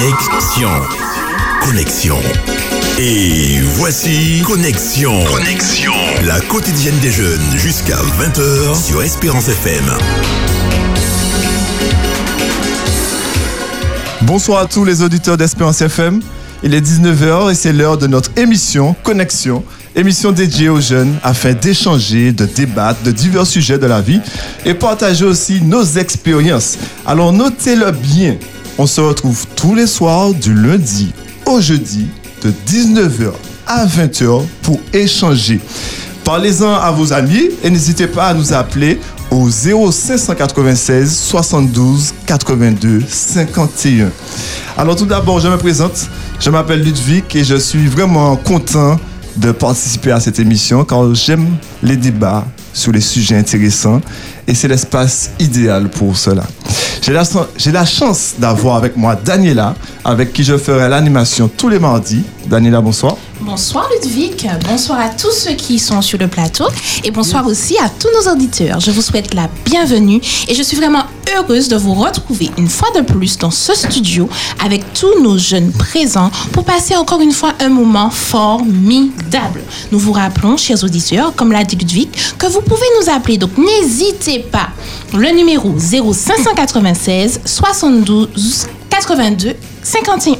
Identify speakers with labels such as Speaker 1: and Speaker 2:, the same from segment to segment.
Speaker 1: Connexion. Connexion. Et voici Connexion. Connexion. La quotidienne des jeunes jusqu'à 20h sur Espérance FM.
Speaker 2: Bonsoir à tous les auditeurs d'Espérance FM. Il est 19h et c'est l'heure de notre émission Connexion, émission dédiée aux jeunes afin d'échanger, de débattre de divers sujets de la vie et partager aussi nos expériences. Alors notez-le bien, on se retrouve tous les soirs du lundi au jeudi de 19h à 20h pour échanger. Parlez-en à vos amis et n'hésitez pas à nous appeler au 0596 72 82 51. Alors tout d'abord, je me présente. Je m'appelle Ludwig et je suis vraiment content de participer à cette émission car j'aime les débats sur les sujets intéressants et c'est l'espace idéal pour cela. J'ai la, la chance d'avoir avec moi Daniela, avec qui je ferai l'animation tous les mardis. Daniela, bonsoir.
Speaker 3: Bonsoir Ludwig, bonsoir à tous ceux qui sont sur le plateau et bonsoir aussi à tous nos auditeurs. Je vous souhaite la bienvenue et je suis vraiment heureuse de vous retrouver une fois de plus dans ce studio avec tous nos jeunes présents pour passer encore une fois un moment formidable. Nous vous rappelons, chers auditeurs, comme l'a dit Ludwig, que vous pouvez nous appeler, donc n'hésitez pas. Le numéro 0596 72 82 51.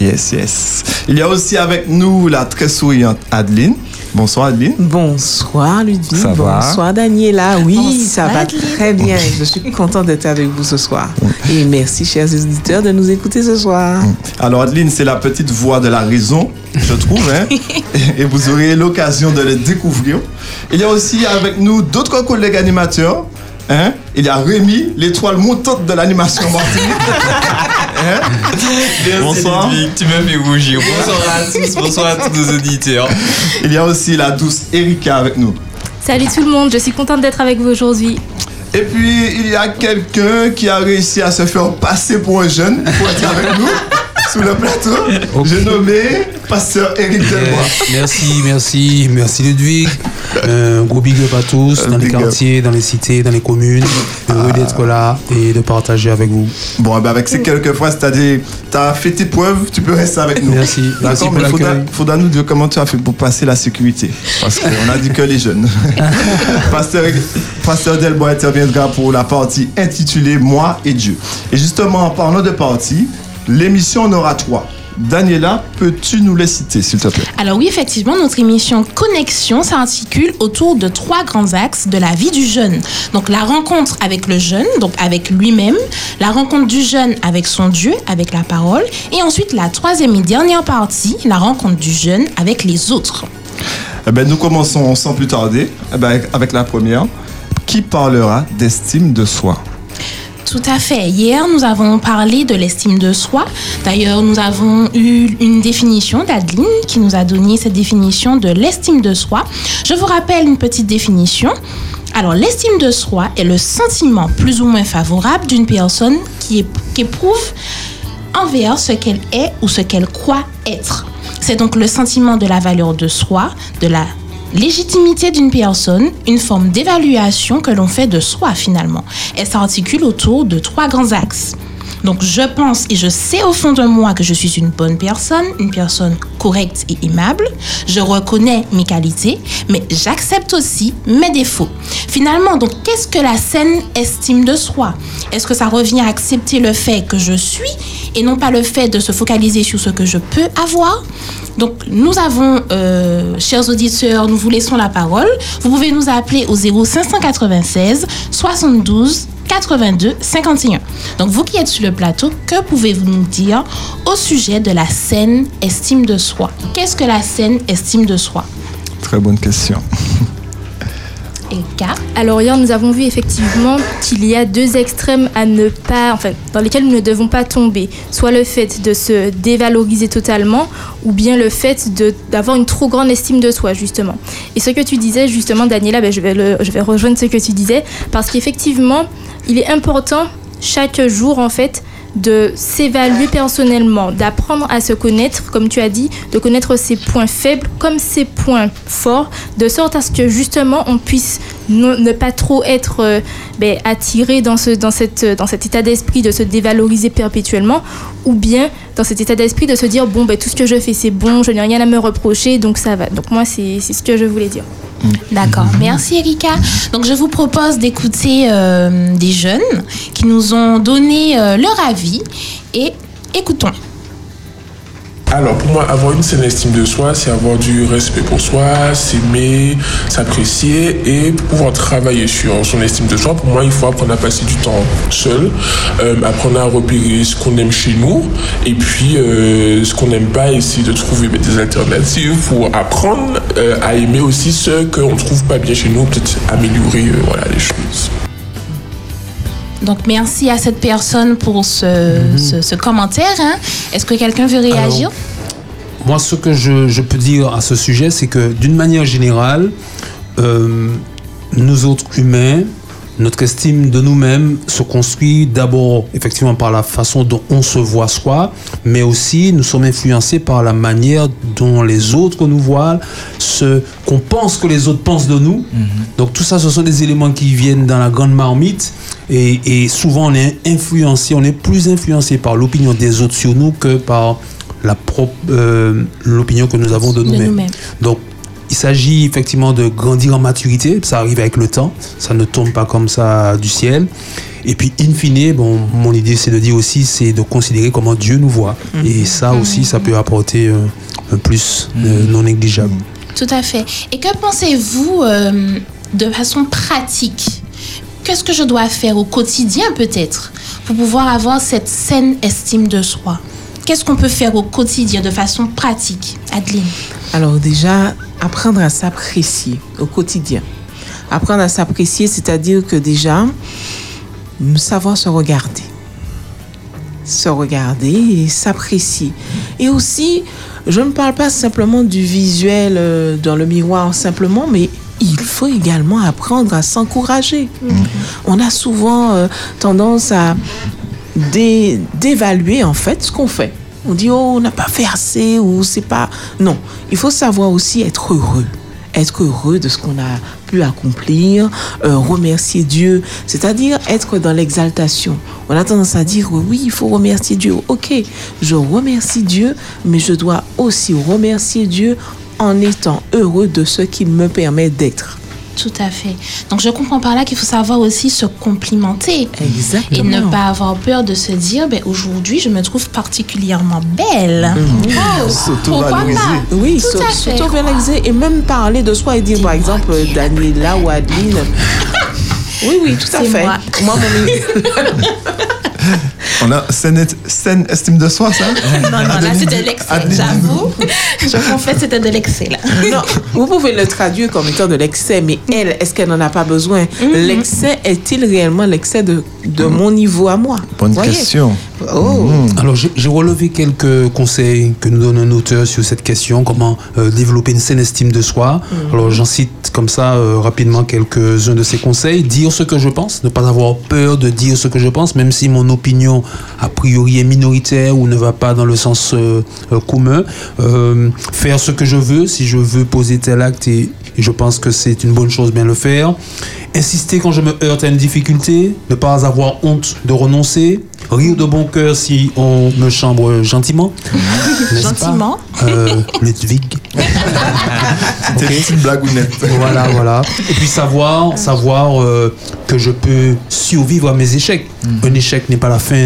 Speaker 2: Yes, yes. Il y a aussi avec nous la très souriante Adeline. Bonsoir Adeline.
Speaker 4: Bonsoir Ludwig.
Speaker 2: Ça va?
Speaker 4: Bonsoir Daniela. Oui,
Speaker 3: Bonsoir,
Speaker 4: ça va
Speaker 3: Adeline.
Speaker 4: très bien. Je suis contente d'être avec vous ce soir. Et merci chers auditeurs de nous écouter ce soir.
Speaker 2: Alors Adeline, c'est la petite voix de la raison, je trouve, hein? et vous aurez l'occasion de le découvrir. Il y a aussi avec nous d'autres collègues animateurs. Hein? Il y a Rémi, l'étoile montante de l'animation Martinique. Hein? Bonsoir.
Speaker 5: Ludwig, tu me fais rougir. Bonsoir à tous, bonsoir à tous nos auditeurs.
Speaker 2: Il y a aussi la douce Erika avec nous.
Speaker 6: Salut tout le monde, je suis contente d'être avec vous aujourd'hui.
Speaker 2: Et puis, il y a quelqu'un qui a réussi à se faire passer pour un jeune, pour être avec nous, sous le plateau. J'ai nommé Pasteur Eric Delbois.
Speaker 7: Merci, merci, merci Ludwig. Euh, gros big up à tous,
Speaker 2: Un
Speaker 7: dans les
Speaker 2: up.
Speaker 7: quartiers, dans les cités, dans les communes. Heureux d'être là et de partager avec vous.
Speaker 2: Bon, eh ben avec ces quelques phrases, c'est-à-dire, t'as fait tes preuves, tu peux rester avec nous.
Speaker 7: Merci, merci pour
Speaker 2: faudra,
Speaker 7: l'accueil.
Speaker 2: faudra nous dire comment tu as fait pour passer la sécurité. Parce qu'on a dit que les jeunes. Pasteur, Pasteur Delbois interviendra pour la partie intitulée Moi et Dieu. Et justement, en parlant de partie, l'émission en aura trois. Daniela, peux-tu nous les citer, s'il te plaît?
Speaker 3: Alors oui, effectivement, notre émission Connexion s'articule autour de trois grands axes de la vie du jeune. Donc la rencontre avec le jeune, donc avec lui-même, la rencontre du jeune avec son Dieu, avec la parole, et ensuite la troisième et dernière partie, la rencontre du jeune avec les autres.
Speaker 2: Eh ben, nous commençons sans plus tarder eh ben, avec la première. Qui parlera d'estime de soi?
Speaker 3: Tout à fait. Hier, nous avons parlé de l'estime de soi. D'ailleurs, nous avons eu une définition d'Adeline qui nous a donné cette définition de l'estime de soi. Je vous rappelle une petite définition. Alors, l'estime de soi est le sentiment plus ou moins favorable d'une personne qui, est- qui éprouve envers ce qu'elle est ou ce qu'elle croit être. C'est donc le sentiment de la valeur de soi, de la légitimité d'une personne, une forme d'évaluation que l'on fait de soi finalement. Elle s'articule autour de trois grands axes. Donc je pense et je sais au fond de moi que je suis une bonne personne, une personne correcte et aimable. Je reconnais mes qualités, mais j'accepte aussi mes défauts. Finalement, donc qu'est-ce que la saine estime de soi? Est-ce que ça revient à accepter le fait que je suis et non pas le fait de se focaliser sur ce que je peux avoir? Donc, nous avons, euh, chers auditeurs, nous vous laissons la parole. Vous pouvez nous appeler au 0596 72 82 51. Donc, vous qui êtes sur le plateau, que pouvez-vous nous dire au sujet de la saine estime de soi? Qu'est-ce que la saine estime de soi?
Speaker 2: Très bonne question.
Speaker 6: Alors hier, nous avons vu effectivement qu'il y a deux extrêmes à ne pas, enfin, dans lesquels nous ne devons pas tomber. Soit le fait de se dévaloriser totalement, ou bien le fait d'avoir une trop grande estime de soi, justement. Et ce que tu disais, justement, Daniela, ben, je, vais je vais rejoindre ce que tu disais, parce qu'effectivement, il est important chaque jour, en fait, de s'évaluer personnellement, d'apprendre à se connaître, comme tu as dit, de connaître ses points faibles comme ses points forts, de sorte à ce que justement on puisse ne, ne pas trop être euh, ben, attiré dans, ce, dans, cette, dans cet état d'esprit de se dévaloriser perpétuellement, ou bien dans cet état d'esprit de se dire, bon, ben, tout ce que je fais, c'est bon, je n'ai rien à me reprocher, donc ça va. Donc moi, c'est c'est ce que je voulais dire.
Speaker 3: D'accord, merci Erika. Donc je vous propose d'écouter euh, des jeunes qui nous ont donné euh, leur avis et écoutons.
Speaker 8: Alors pour moi, avoir une saine estime de soi, c'est avoir du respect pour soi, s'aimer, s'apprécier et pouvoir travailler sur son estime de soi. Pour moi, il faut apprendre à passer du temps seul, euh, apprendre à repérer ce qu'on aime chez nous et puis euh, ce qu'on n'aime pas, essayer de trouver ben, des alternatives pour apprendre euh, à aimer aussi ce qu'on ne trouve pas bien chez nous, peut-être améliorer voilà, les choses.
Speaker 3: Donc merci à cette personne pour ce, ce- ce commentaire. hein. Est-ce que quelqu'un veut réagir?
Speaker 7: Moi, ce que je, je peux dire à ce sujet, c'est que d'une manière générale, euh, nous autres humains, notre estime de nous-mêmes se construit d'abord effectivement par la façon dont on se voit soi, mais aussi nous sommes influencés par la manière dont les autres nous voient, ce qu'on pense que les autres pensent de nous. Donc tout ça, ce sont des éléments qui viennent dans la grande marmite et, et souvent on est influencé, on est plus influencé par l'opinion des autres sur nous que par euh, l'opinion que nous avons de
Speaker 3: De
Speaker 7: nous-mêmes.
Speaker 3: nous-mêmes.
Speaker 7: Donc, il s'agit effectivement de grandir en maturité. Ça arrive avec le temps. Ça ne tombe pas comme ça du ciel. Et puis, in fine, bon, mon idée, c'est de dire aussi, c'est de considérer comment Dieu nous voit. Et ça aussi, ça peut apporter euh, un plus euh, non négligeable.
Speaker 3: Tout à fait. Et que pensez-vous euh, de façon pratique? Qu'est-ce que je dois faire au quotidien peut-être pour pouvoir avoir cette saine estime de soi? Qu'est-ce qu'on peut faire au quotidien de façon pratique Adeline?
Speaker 4: Alors déjà, apprendre à s'apprécier au quotidien. Apprendre à s'apprécier, c'est-à-dire que déjà, savoir se regarder. Se regarder et s'apprécier. Et aussi, je ne parle pas simplement du visuel euh, dans le miroir simplement, mais il faut également apprendre à s'encourager. On a souvent euh, tendance à dé- d'évaluer en fait ce qu'on fait. On dit oh on n'a pas fait assez ou c'est pas non. Il faut savoir aussi être heureux, être heureux de ce qu'on a pu accomplir, euh, remercier Dieu, c'est-à-dire être dans l'exaltation. On a tendance à dire oui il faut remercier Dieu. Ok, je remercie Dieu, mais je dois aussi remercier Dieu en étant heureux de ce qu'il me permet d'être.
Speaker 3: Tout à fait. Donc je comprends par là qu'il faut savoir aussi se complimenter. Et
Speaker 4: Exactement.
Speaker 3: ne pas avoir peur de se dire, ben, aujourd'hui, je me trouve particulièrement belle. Wow, pourquoi
Speaker 2: S'auto-valoriser.
Speaker 3: pas?
Speaker 4: Oui, s'auto-valoriser et même parler de soi et dire, par exemple, Daniela ou Adeline. Oui, oui, tout à fait.
Speaker 3: moi.
Speaker 4: Moi, mon
Speaker 2: On a saine, saine estime de soi, ça
Speaker 3: Non, non, là, c'était de l'excès,
Speaker 2: Adeline.
Speaker 3: j'avoue. Je confesse, c'était de l'excès, là.
Speaker 4: Non, vous pouvez le traduire comme étant de l'excès, mais elle, est-ce qu'elle n'en a pas besoin? L'excès est-il réellement l'excès de, de mon niveau à moi?
Speaker 2: Bonne
Speaker 4: Voyez?
Speaker 2: question.
Speaker 4: Oh,
Speaker 7: Alors, j'ai relevé quelques conseils que nous donne un auteur sur cette question, comment euh, développer une saine estime de soi. Alors, j'en cite comme ça euh, rapidement quelques-uns de ces conseils. Dire ce que je pense, ne pas avoir peur de dire ce que je pense, même si mon opinion a priori est minoritaire ou ne va pas dans le sens euh, euh, commun. Euh, faire ce que je veux, si je veux poser tel acte et, et je pense que c'est une bonne chose, bien le faire. Insister quand je me heurte à une difficulté, ne pas avoir honte de renoncer, rire de bon cœur si on me chambre gentiment. pas
Speaker 3: Gentiment.
Speaker 7: Euh, Ludwig.
Speaker 2: C'était une blague ou nette.
Speaker 7: Voilà, voilà. Et puis savoir, savoir euh, que je peux survivre à mes échecs. Un échec n'est pas la fin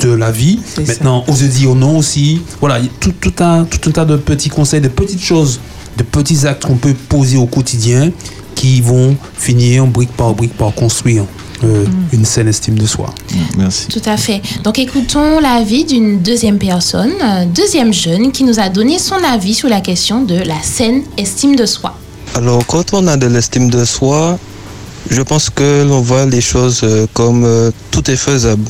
Speaker 7: de la vie. Maintenant, oser dire non aussi. Voilà, il y a tout, tout, un, tout un tas de petits conseils, de petites choses, de petits actes qu'on peut poser au quotidien qui vont finir brique par brique par construire euh, une saine estime de soi.
Speaker 2: Merci.
Speaker 3: Tout à fait. Donc écoutons l'avis d'une deuxième personne, euh, deuxième jeune, qui nous a donné son avis sur la question de la saine estime de soi.
Speaker 9: Alors, quand on a de l'estime de soi, je pense que l'on voit les choses euh, comme euh, tout est faisable.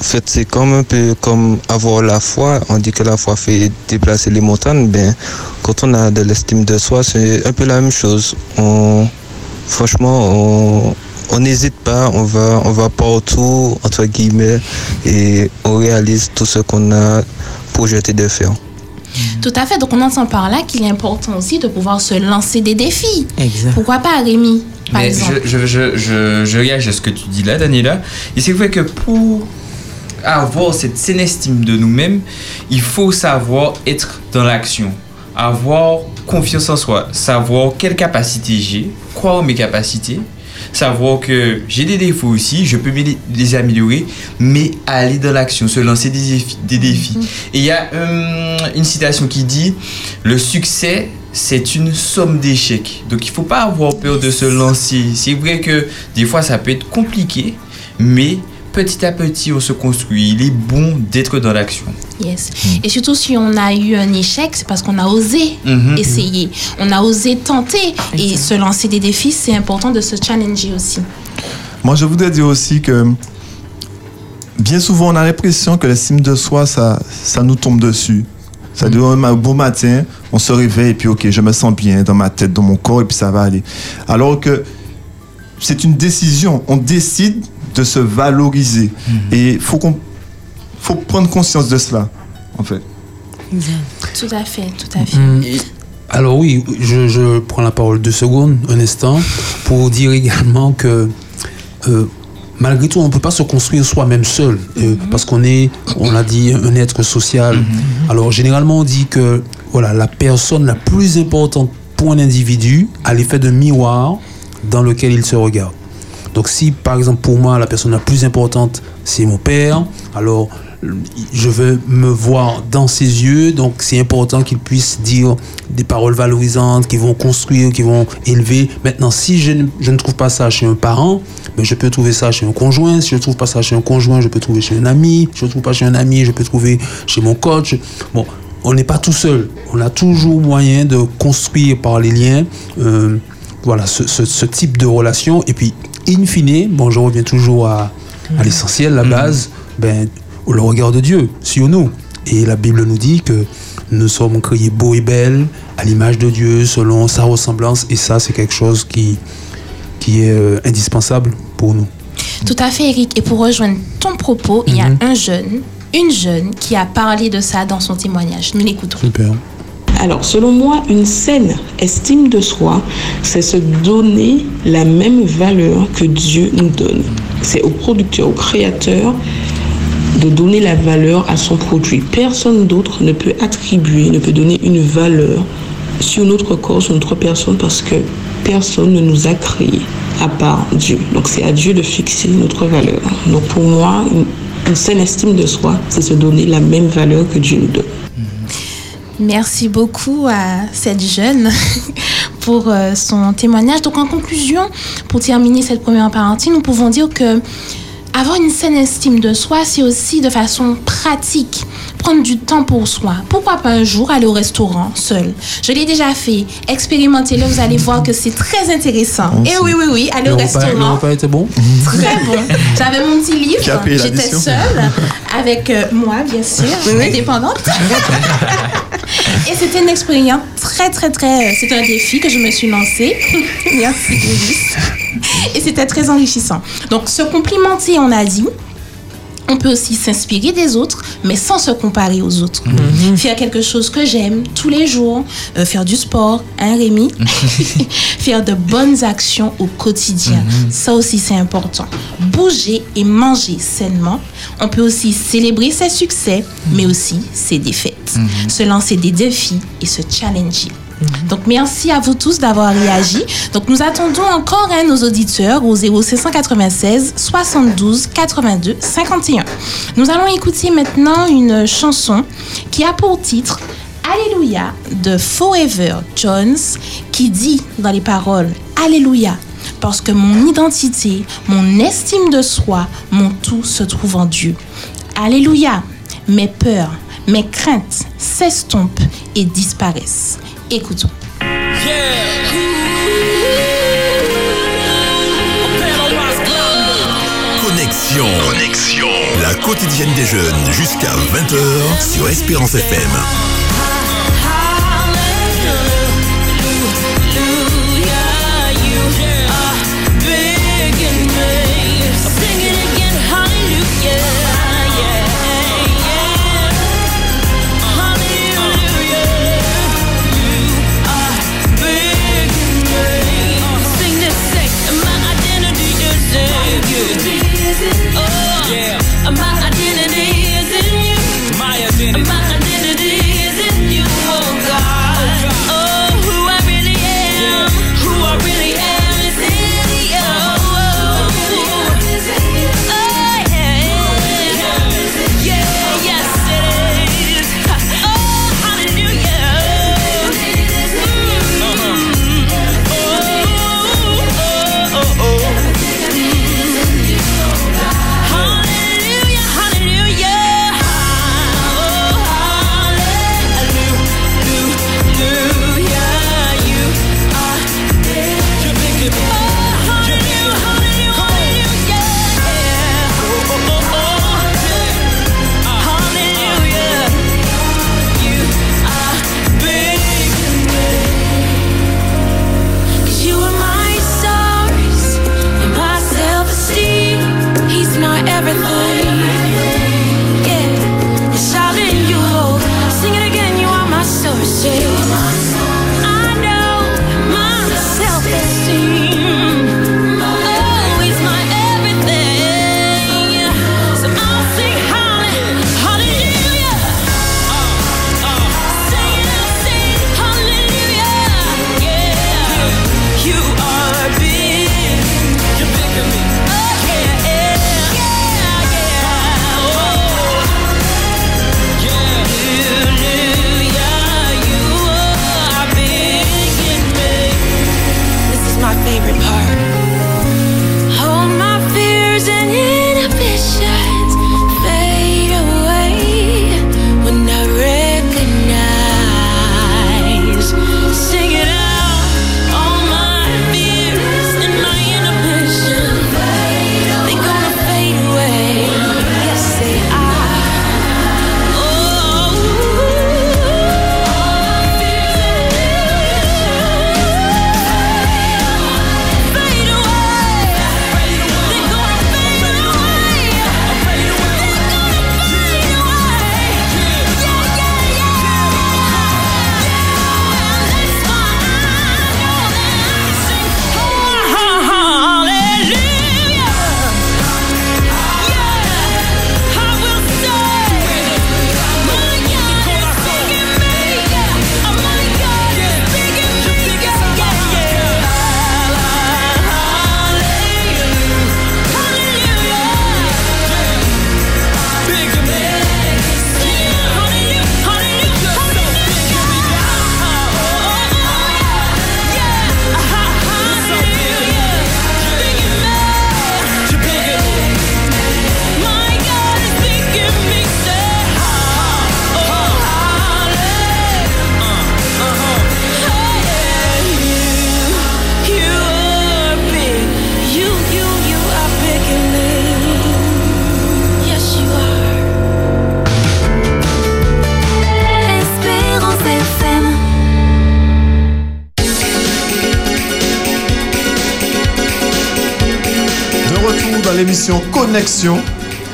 Speaker 9: En fait, c'est comme un peu comme avoir la foi. On dit que la foi fait déplacer les montagnes. Ben, quand on a de l'estime de soi, c'est un peu la même chose. On, franchement, on on n'hésite pas, on va, on va partout, entre guillemets, et on réalise tout ce qu'on a projeté de faire.
Speaker 3: Tout à fait. Donc on entend par là qu'il est important aussi de pouvoir se lancer des défis.
Speaker 4: exact.
Speaker 3: Pourquoi pas, Rémi par
Speaker 5: Mais
Speaker 3: exemple?
Speaker 5: je, je, je, je, je réagis à ce que tu dis là, Daniela. Et c'est vrai que pour avoir cette estime de nous-mêmes, il faut savoir être dans l'action, avoir confiance en soi, savoir quelles capacités j'ai, croire en mes capacités, savoir que j'ai des défauts aussi, je peux les, améliorer, mais aller dans l'action, se lancer des défis. Des défis. Et il y a euh, une citation qui dit Le succès, c'est une somme d'échecs. Donc il faut pas avoir peur de se lancer. C'est vrai que des fois ça peut être compliqué, mais petit à petit on se construit. Il est bon d'être dans l'action.
Speaker 3: Yes. Et surtout si on a eu un échec, c'est parce qu'on a osé
Speaker 5: Mhm.
Speaker 3: essayer, on a osé tenter et se lancer des défis. C'est important de se challenger aussi.
Speaker 2: Moi, je voudrais dire aussi que bien souvent, on a l'impression que l'estime de soi, ça, ça nous tombe dessus. C'est-à-dire, un beau matin, on se réveille et puis, OK, je me sens bien dans ma tête, dans mon corps, et puis ça va aller. Alors que c'est une décision. On décide de se valoriser. Et il faut, qu'on- faut prendre conscience de cela, en fait.
Speaker 3: Tout à fait, tout à fait.
Speaker 7: Mm. Alors oui, je, je prends la parole deux secondes, un instant, pour dire également que euh, malgré tout, on ne peut pas se construire soi-même seul, euh, parce qu'on est, on l'a dit, un être social. Alors généralement, on dit que voilà, la personne la plus importante pour un individu a l'effet d'un miroir dans lequel il se regarde. Donc si par exemple pour moi la personne la plus importante c'est mon père, alors je veux me voir dans ses yeux, donc c'est important qu'il puisse dire des paroles valorisantes qui vont construire, qui vont élever. Maintenant, si je ne, je ne trouve pas ça chez un parent, ben je peux trouver ça chez un conjoint. Si je ne trouve pas ça chez un conjoint, je peux trouver chez un ami. Si je ne trouve pas chez un ami, je peux trouver chez mon coach. Bon, on n'est pas tout seul. On a toujours moyen de construire par les liens. euh, voilà, ce, ce- ce type de relation. Et puis, in fine, bon, je reviens toujours à, à l'essentiel, la base, ben, le regard de Dieu sur nous. Et la Bible nous dit que nous sommes créés beaux et belles à l'image de Dieu, selon sa ressemblance. Et ça, c'est quelque chose qui, qui est euh, indispensable pour nous.
Speaker 3: Tout à fait, Eric. Et pour rejoindre ton propos, il y a un jeune, une jeune qui a parlé de ça dans son témoignage. Nous l'écoutons.
Speaker 7: Super.
Speaker 10: Alors, selon moi, une saine estime de soi, c'est se donner la même valeur que Dieu nous donne. C'est au producteur, au créateur de donner la valeur à son produit. Personne d'autre ne peut attribuer, ne peut donner une valeur sur notre corps, sur notre personne, parce que personne ne nous a créés à part Dieu. Donc c'est à Dieu de fixer notre valeur. Donc pour moi, une, saine estime de soi, c'est se donner la même valeur que Dieu nous donne.
Speaker 3: Merci beaucoup à cette jeune pour euh, son témoignage. Donc en conclusion, pour terminer cette première parenthèse, nous pouvons dire que avoir une saine estime de soi, c'est aussi de façon pratique prendre du temps pour soi. Pourquoi pas un jour aller au restaurant seul? Je l'ai déjà fait. Expérimentez-le, vous allez voir que c'est très intéressant. Et oui, oui, oui, aller
Speaker 7: Le
Speaker 3: au
Speaker 7: repas, le
Speaker 3: restaurant.
Speaker 7: repas était bon
Speaker 3: Très bon. J'avais mon petit livre. J'étais seule avec euh, moi, bien sûr, indépendante. Et c'était une expérience très, très, très. C'était un défi que je me suis lancé. Merci. Et c'était très enrichissant. Donc, se complimenter, on a dit. On peut aussi s'inspirer des autres, mais sans se comparer aux autres. Faire quelque chose que j'aime tous les jours, euh, faire du sport, hein Rémi? Faire de bonnes actions au quotidien. Ça aussi, c'est important. Bouger et manger sainement. On peut aussi célébrer ses succès, mais aussi ses défaites. Se lancer des défis et se challenger. Donc, merci à vous tous d'avoir réagi. Donc, nous attendons encore hein, nos auditeurs au 0696 72 82 51. Nous allons écouter maintenant une chanson qui a pour titre Alléluia de Forever Jones qui dit dans les paroles Alléluia parce que mon identité, mon estime de soi, mon tout se trouve en Dieu. Alléluia, mes peurs, mes craintes s'estompent et disparaissent. Écoutons.
Speaker 1: Connexion. Connexion. La quotidienne des jeunes jusqu'à 20h sur Espérance FM.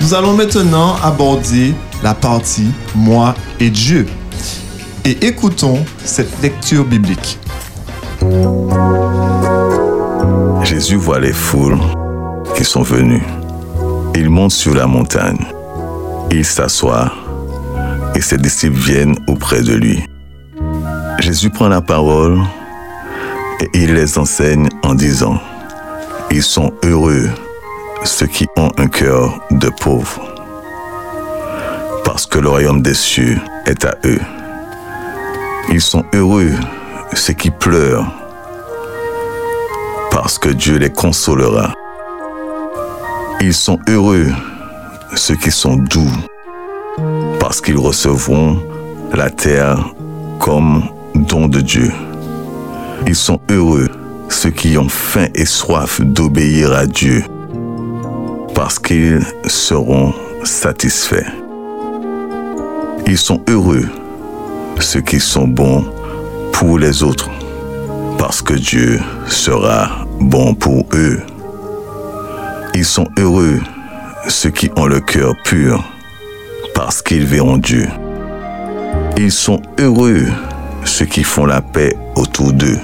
Speaker 2: Nous allons maintenant aborder la partie Moi et Dieu. Et écoutons cette lecture biblique.
Speaker 11: Jésus voit les foules qui sont venues. Il monte sur la montagne. Il s'assoit et ses disciples viennent auprès de lui. Jésus prend la parole et il les enseigne en disant, Ils sont heureux ceux qui ont un cœur de pauvre, parce que le royaume des cieux est à eux. Ils sont heureux ceux qui pleurent, parce que Dieu les consolera. Ils sont heureux ceux qui sont doux, parce qu'ils recevront la terre comme don de Dieu. Ils sont heureux ceux qui ont faim et soif d'obéir à Dieu, parce qu'ils seront satisfaits. Ils sont heureux ceux qui sont bons pour les autres, parce que Dieu sera bon pour eux. Ils sont heureux ceux qui ont le cœur pur, parce qu'ils verront Dieu. Ils sont heureux ceux qui font la paix autour d'eux,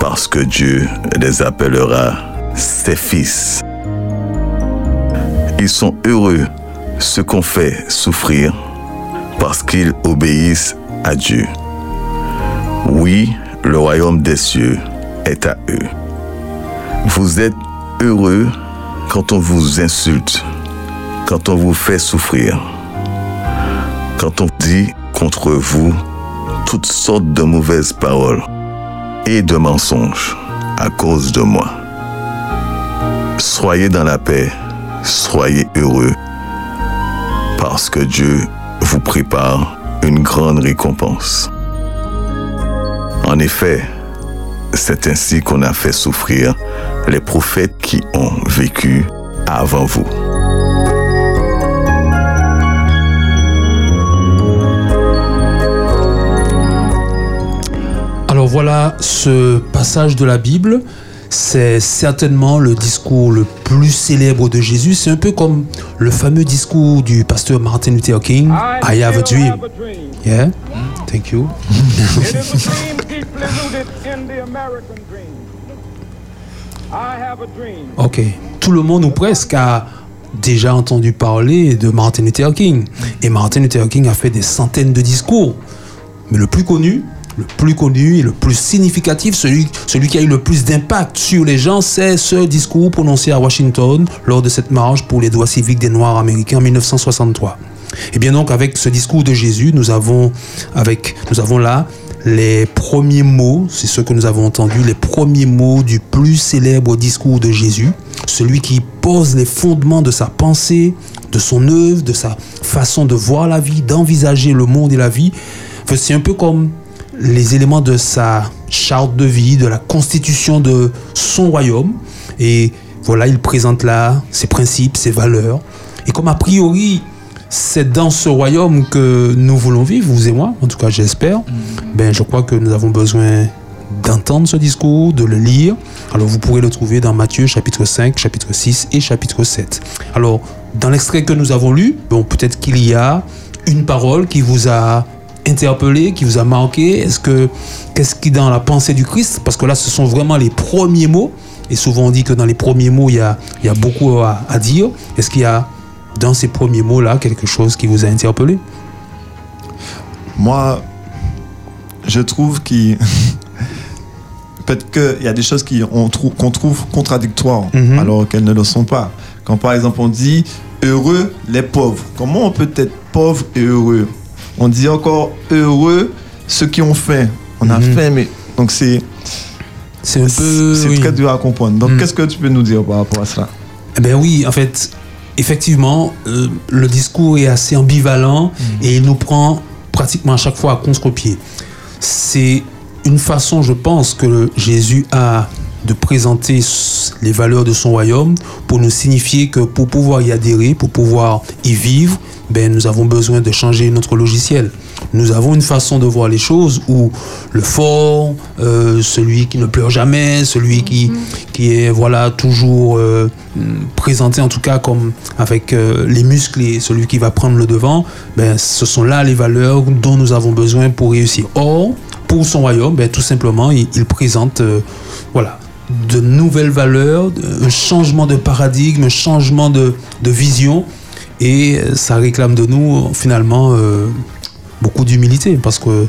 Speaker 11: parce que Dieu les appellera ses fils. Sont heureux ceux qu'on fait souffrir, parce qu'ils obéissent à Dieu. Oui, le royaume des cieux est à eux. Vous êtes heureux quand on vous insulte, quand on vous fait souffrir, quand on dit contre vous toutes sortes de mauvaises paroles et de mensonges à cause de moi. Soyez dans la paix, soyez heureux, parce que Dieu vous prépare une grande récompense. En effet, c'est ainsi qu'on a fait souffrir les prophètes qui ont vécu avant vous.
Speaker 7: Alors voilà ce passage de la Bible. C'est certainement le discours le plus célèbre de Jésus. C'est un peu comme le fameux discours du pasteur Martin Luther King. I have a dream. Yeah, thank you. Ok, tout le monde ou presque a déjà entendu parler de Martin Luther King. Et Martin Luther King a fait des centaines de discours. Mais le plus connu, le plus connu et le plus significatif, celui, celui qui a eu le plus d'impact sur les gens, c'est ce discours prononcé à Washington lors de cette marche pour les droits civiques des Noirs américains en 1963. Et bien donc avec ce discours de Jésus, nous avons, avec, nous avons là les premiers mots, c'est ce que nous avons entendu, les premiers mots du plus célèbre discours de Jésus, celui qui pose les fondements de sa pensée, de son œuvre, de sa façon de voir la vie, d'envisager le monde et la vie. C'est un peu comme les éléments de sa charte de vie, de la constitution de son royaume. Et voilà, il présente là ses principes, ses valeurs. Et comme a priori, c'est dans ce royaume que nous voulons vivre, vous et moi, en tout cas j'espère, ben, je crois que nous avons besoin d'entendre ce discours, de le lire. Alors vous pourrez le trouver dans Matthieu chapitre 5, chapitre 6 et chapitre 7. Alors, dans l'extrait que nous avons lu, bon, peut-être qu'il y a une parole qui vous a interpellé, qui vous a marqué? Est-ce que qu'est-ce qui dans la pensée du Christ? Parce que là, ce sont vraiment les premiers mots. Et souvent, on dit que dans les premiers mots, il y a, il y a beaucoup à, à dire. Est-ce qu'il y a dans ces premiers mots-là quelque chose qui vous a interpellé?
Speaker 2: Moi, je trouve qu'il. Peut-être qu'il y a des choses qui- on trou- qu'on trouve contradictoires,
Speaker 7: Mhm.
Speaker 2: alors qu'elles ne le sont pas. Quand par exemple on dit heureux les pauvres, comment on peut être pauvre et heureux? On dit encore heureux ceux qui ont faim. On a
Speaker 7: Mhm.
Speaker 2: faim, mais. Donc c'est.
Speaker 7: C'est un peu.
Speaker 2: C'est
Speaker 7: oui.
Speaker 2: très dur à comprendre. Donc
Speaker 7: Mhm.
Speaker 2: qu'est-ce que tu peux nous dire par rapport à cela?
Speaker 7: Eh Ben oui, en fait, effectivement, euh, le discours est assez ambivalent et il nous prend pratiquement à chaque fois à contre-pied. C'est une façon, je pense, que Jésus a de présenter les valeurs de son royaume pour nous signifier que pour pouvoir y adhérer, pour pouvoir y vivre, ben, nous avons besoin de changer notre logiciel. Nous avons une façon de voir les choses où le fort, euh, celui qui ne pleure jamais, celui qui, qui est voilà toujours euh, présenté en tout cas comme avec euh, les muscles et celui qui va prendre le devant, ben, ce sont là les valeurs dont nous avons besoin pour réussir. Or, pour son royaume, ben, tout simplement, il, il présente voilà, de nouvelles valeurs, un changement de paradigme, un changement de, de vision. Et ça réclame de nous, finalement, euh, beaucoup d'humilité. Parce que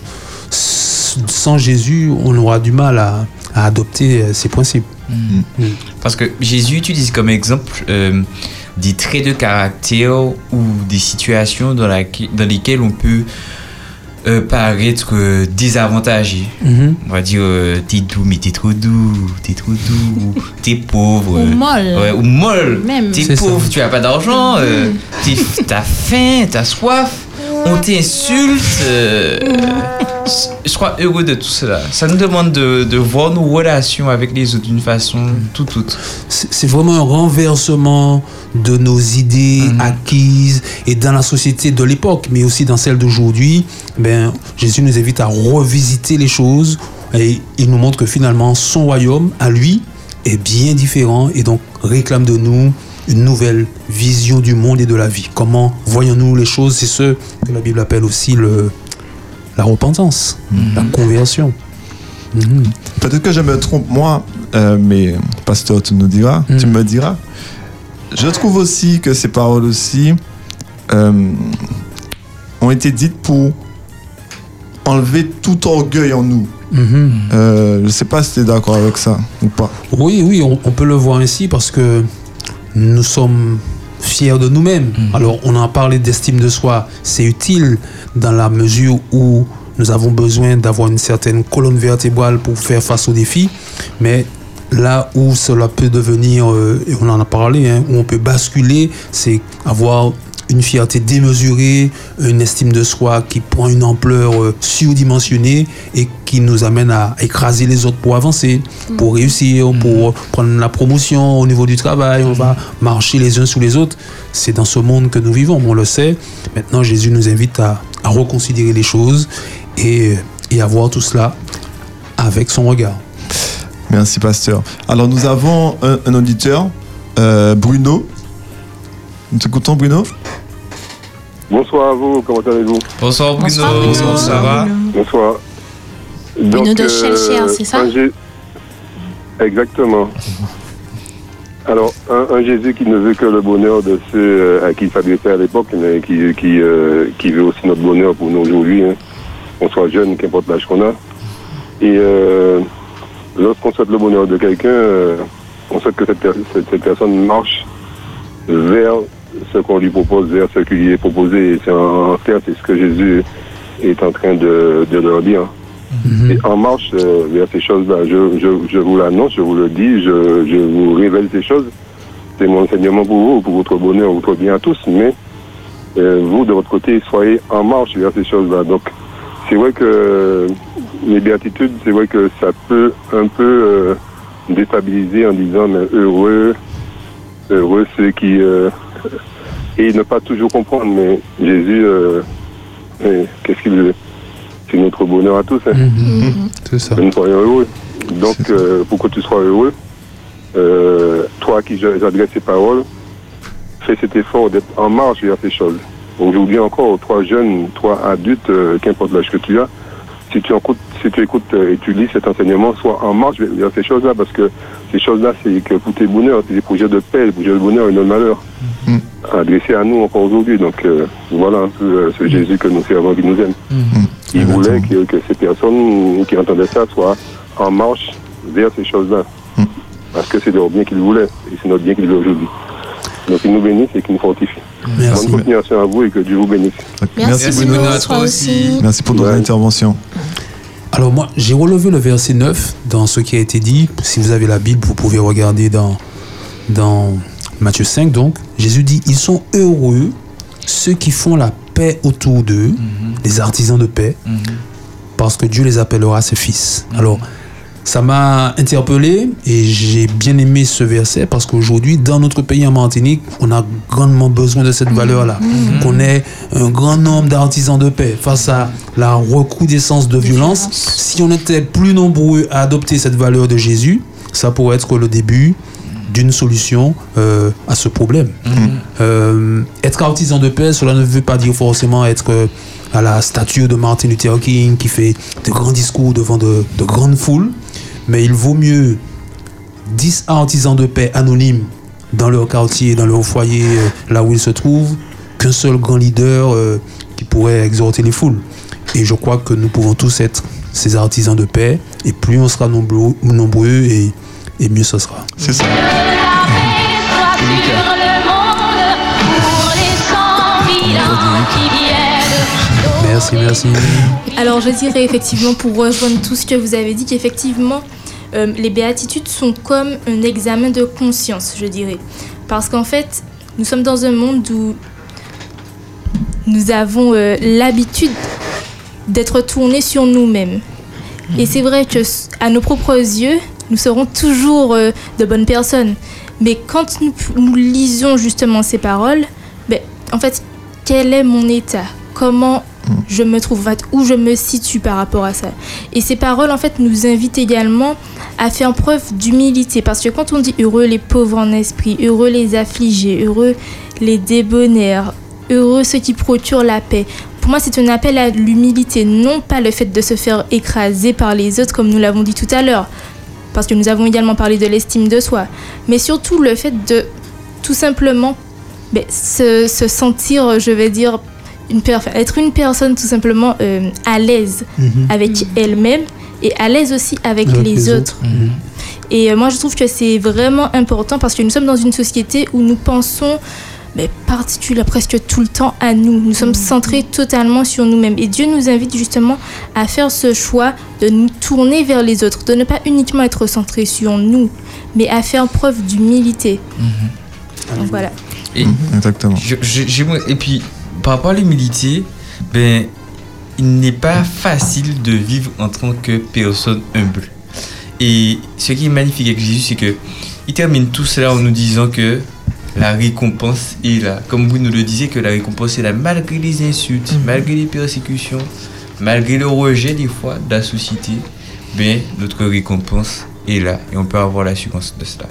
Speaker 7: sans Jésus, on aura du mal à, à adopter euh, ces principes.
Speaker 5: Mm. Parce que Jésus utilise comme exemple euh, des traits de caractère ou des situations dans lesquelles on peut euh, paraître euh, désavantagé.
Speaker 7: Mhm.
Speaker 5: On va dire, euh, t'es doux, mais t'es trop doux, t'es trop doux, ou t'es pauvre.
Speaker 3: Ou molle.
Speaker 5: Ouais, ou molle.
Speaker 3: Même.
Speaker 5: T'es
Speaker 7: ça.
Speaker 5: pauvre, tu as pas d'argent, euh, t'es- t'as faim, t'as soif, on t'insulte. euh, je crois heureux de tout cela. Ça nous demande de, de voir nos relations avec les autres d'une façon tout autre.
Speaker 7: C'est c'est vraiment un renversement de nos idées acquises et dans la société de l'époque, mais aussi dans celle d'aujourd'hui. Ben, Jésus nous invite à revisiter les choses et il nous montre que finalement son royaume, à lui, est bien différent et donc réclame de nous une nouvelle vision du monde et de la vie. Comment voyons-nous les choses? C'est ce que la Bible appelle aussi le, la repentance, la conversion. Mhm.
Speaker 2: Peut-être que je me trompe moi, euh, mais pasteur, tu nous diras, tu me diras. Je trouve aussi que ces paroles aussi euh, ont été dites pour enlever tout orgueil en nous.
Speaker 7: Mhm.
Speaker 2: Euh, je sais pas si tu es d'accord avec ça ou pas.
Speaker 7: Oui, oui, on, on peut le voir ainsi parce que nous sommes fiers de nous-mêmes. Alors, on a parlé d'estime de soi. C'est utile dans la mesure où nous avons besoin d'avoir une certaine colonne vertébrale pour faire face aux défis. Mais là où cela peut devenir, euh, et on en a parlé, hein, où on peut basculer, c'est avoir une fierté démesurée, une estime de soi qui prend une ampleur euh, surdimensionnée et qui nous amène à écraser les autres pour avancer, pour réussir, pour prendre la promotion au niveau du travail. On va marcher les uns sous les autres. C'est dans ce monde que nous vivons, on le sait. Maintenant, Jésus nous invite à, à reconsidérer les choses et, et à voir tout cela avec son regard.
Speaker 2: Merci, pasteur. Alors, nous avons un, un auditeur, euh, Bruno. Nous t'écoutons, Bruno?
Speaker 12: Bonsoir à vous, comment allez-vous
Speaker 5: Bonsoir Bruno,
Speaker 3: Bonsoir, Bruno.
Speaker 5: ça va
Speaker 12: Bonsoir.
Speaker 3: Bruno de Shellshare, c'est ça
Speaker 12: Exactement. Alors, un, un Jésus qui ne veut que le bonheur de ceux euh, à qui il s'adressait à l'époque, mais qui, qui, euh, qui veut aussi notre bonheur pour nous aujourd'hui, hein. qu'on soit jeune, qu'importe l'âge qu'on a. Et euh, lorsqu'on souhaite le bonheur de quelqu'un, euh, on souhaite que cette- cette personne marche vers ce qu'on lui propose, vers ce qui lui est proposé. C'est en, clair, c'est ce que Jésus est en train de, de leur dire. Et en marche euh, vers ces choses-là, je, je, je vous l'annonce, je vous le dis, je, je vous révèle ces choses. C'est mon enseignement pour vous, pour votre bonheur, votre bien à tous. Mais euh, vous, de votre côté, soyez en marche vers ces choses-là. Donc, c'est vrai que les béatitudes, c'est vrai que ça peut un peu euh, déstabiliser en disant, mais heureux, heureux ceux qui... et ne pas toujours comprendre, mais Jésus, euh, qu'est-ce qu'il veut? C'est notre bonheur à tous. hein.
Speaker 7: C'est ça.
Speaker 12: Que nous soyons heureux. Donc, euh, pour que tu sois heureux, euh, toi à qui j'adresse ces paroles, fais cet effort d'être en marche vers ces choses. Aujourd'hui encore, toi jeune, toi adulte, euh, qu'importe l'âge que tu as, si tu écoutes, si tu écoutes et tu lis cet enseignement, sois en marche vers ces choses-là, parce que ces choses-là, c'est que pour tes bonheurs, c'est des projets de paix, des projets de bonheur et de malheur, adressés à nous encore aujourd'hui. Donc euh, voilà un peu euh, ce Jésus que nous servons, qui nous aime. Il voulait que, que ces personnes qui entendaient ça soient en marche vers ces choses-là. Parce que c'est leur bien qu'il voulait, et c'est notre bien qu'il veut aujourd'hui. Donc il nous bénisse et qu'il nous fortifie.
Speaker 7: Merci.
Speaker 12: Bonne continuation à vous et que Dieu vous bénisse.
Speaker 3: Merci,
Speaker 5: Merci,
Speaker 3: Bruno,
Speaker 5: Bruno, à
Speaker 3: toi
Speaker 5: toi
Speaker 3: aussi.
Speaker 2: Merci pour ton
Speaker 12: Ouais.
Speaker 2: intervention.
Speaker 7: Alors moi, j'ai relevé le verset 9 dans ce qui a été dit. Si vous avez la Bible, vous pouvez regarder dans, dans Matthieu 5. Donc, Jésus dit, ils sont heureux ceux qui font la paix autour d'eux, les artisans de paix, parce que Dieu les appellera ses fils. Alors, ça m'a interpellé et j'ai bien aimé ce verset parce qu'aujourd'hui, dans notre pays en Martinique, on a grandement besoin de cette valeur-là. Qu'on ait un grand nombre d'artisans de paix face à la recrudescence de violence. Si on était plus nombreux à adopter cette valeur de Jésus, ça pourrait être le début d'une solution euh, à ce problème. Euh, être artisan de paix, cela ne veut pas dire forcément être euh, à la statue de Martin Luther King qui fait de grands discours devant de, de grandes foules, mais il vaut mieux 10 artisans de paix anonymes dans leur quartier, dans leur foyer, euh, là où ils se trouvent, qu'un seul grand leader euh, qui pourrait exhorter les foules. Et je crois que nous pouvons tous être ces artisans de paix, et plus on sera nombreux, et, et mieux ce sera.
Speaker 2: C'est ça.
Speaker 7: Merci.
Speaker 6: Alors je dirais effectivement pour rejoindre tout ce que vous avez dit qu'effectivement euh, les béatitudes sont comme un examen de conscience, je dirais. Parce qu'en fait, nous sommes dans un monde où nous avons euh, l'habitude d'être tournés sur nous-mêmes. Et c'est vrai que à nos propres yeux, nous serons toujours euh, de bonnes personnes. Mais quand nous, nous lisons justement ces paroles, ben, en fait, quel est mon état? Comment je me trouve, où je me situe par rapport à ça. Et ces paroles, en fait, nous invitent également à faire preuve d'humilité. Parce que quand on dit heureux les pauvres en esprit, heureux les affligés, heureux les débonnaires, heureux ceux qui procurent la paix, pour moi, c'est un appel à l'humilité, non pas le fait de se faire écraser par les autres, comme nous l'avons dit tout à l'heure. Parce que nous avons également parlé de l'estime de soi. Mais surtout le fait de tout simplement ben, se sentir, je vais dire, une per- être une personne tout simplement euh, à l'aise
Speaker 7: Mhm.
Speaker 6: avec elle-même et à l'aise aussi avec,
Speaker 7: Avec
Speaker 6: les, autres. Et euh, moi, je trouve que c'est vraiment important parce que nous sommes dans une société où nous pensons mais particulièrement presque tout le temps à nous. Nous sommes centrés totalement sur nous-mêmes. Et Dieu nous invite justement à faire ce choix de nous tourner vers les autres, de ne pas uniquement être centré sur nous, mais à faire preuve d'humilité. Voilà.
Speaker 5: Et,
Speaker 2: Exactement.
Speaker 5: je- je- j'aimerais- et puis, par rapport à l'humilité, ben, il n'est pas facile de vivre en tant que personne humble. Et ce qui est magnifique avec Jésus, c'est que il termine tout cela en nous disant que la récompense est là. Comme vous nous le disiez, que la récompense est là malgré les insultes, malgré les persécutions, malgré le rejet des fois de la société. Ben, notre récompense est là et on peut avoir l'assurance de cela.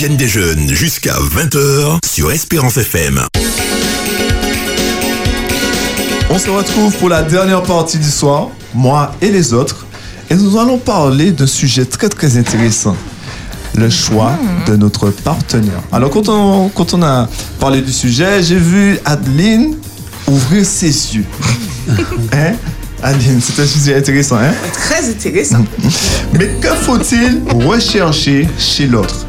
Speaker 1: Quotidienne des jeunes jusqu'à 20h sur Espérance FM.
Speaker 2: On se retrouve pour la dernière partie du soir, moi et les autres, et nous allons parler d'un sujet très très intéressant. Le choix de notre partenaire. Alors quand on, quand on a parlé du sujet, j'ai vu Adeline ouvrir ses yeux. hein? Adeline, c'est un sujet intéressant, hein?
Speaker 4: Très intéressant.
Speaker 2: Mais que faut-il rechercher chez l'autre?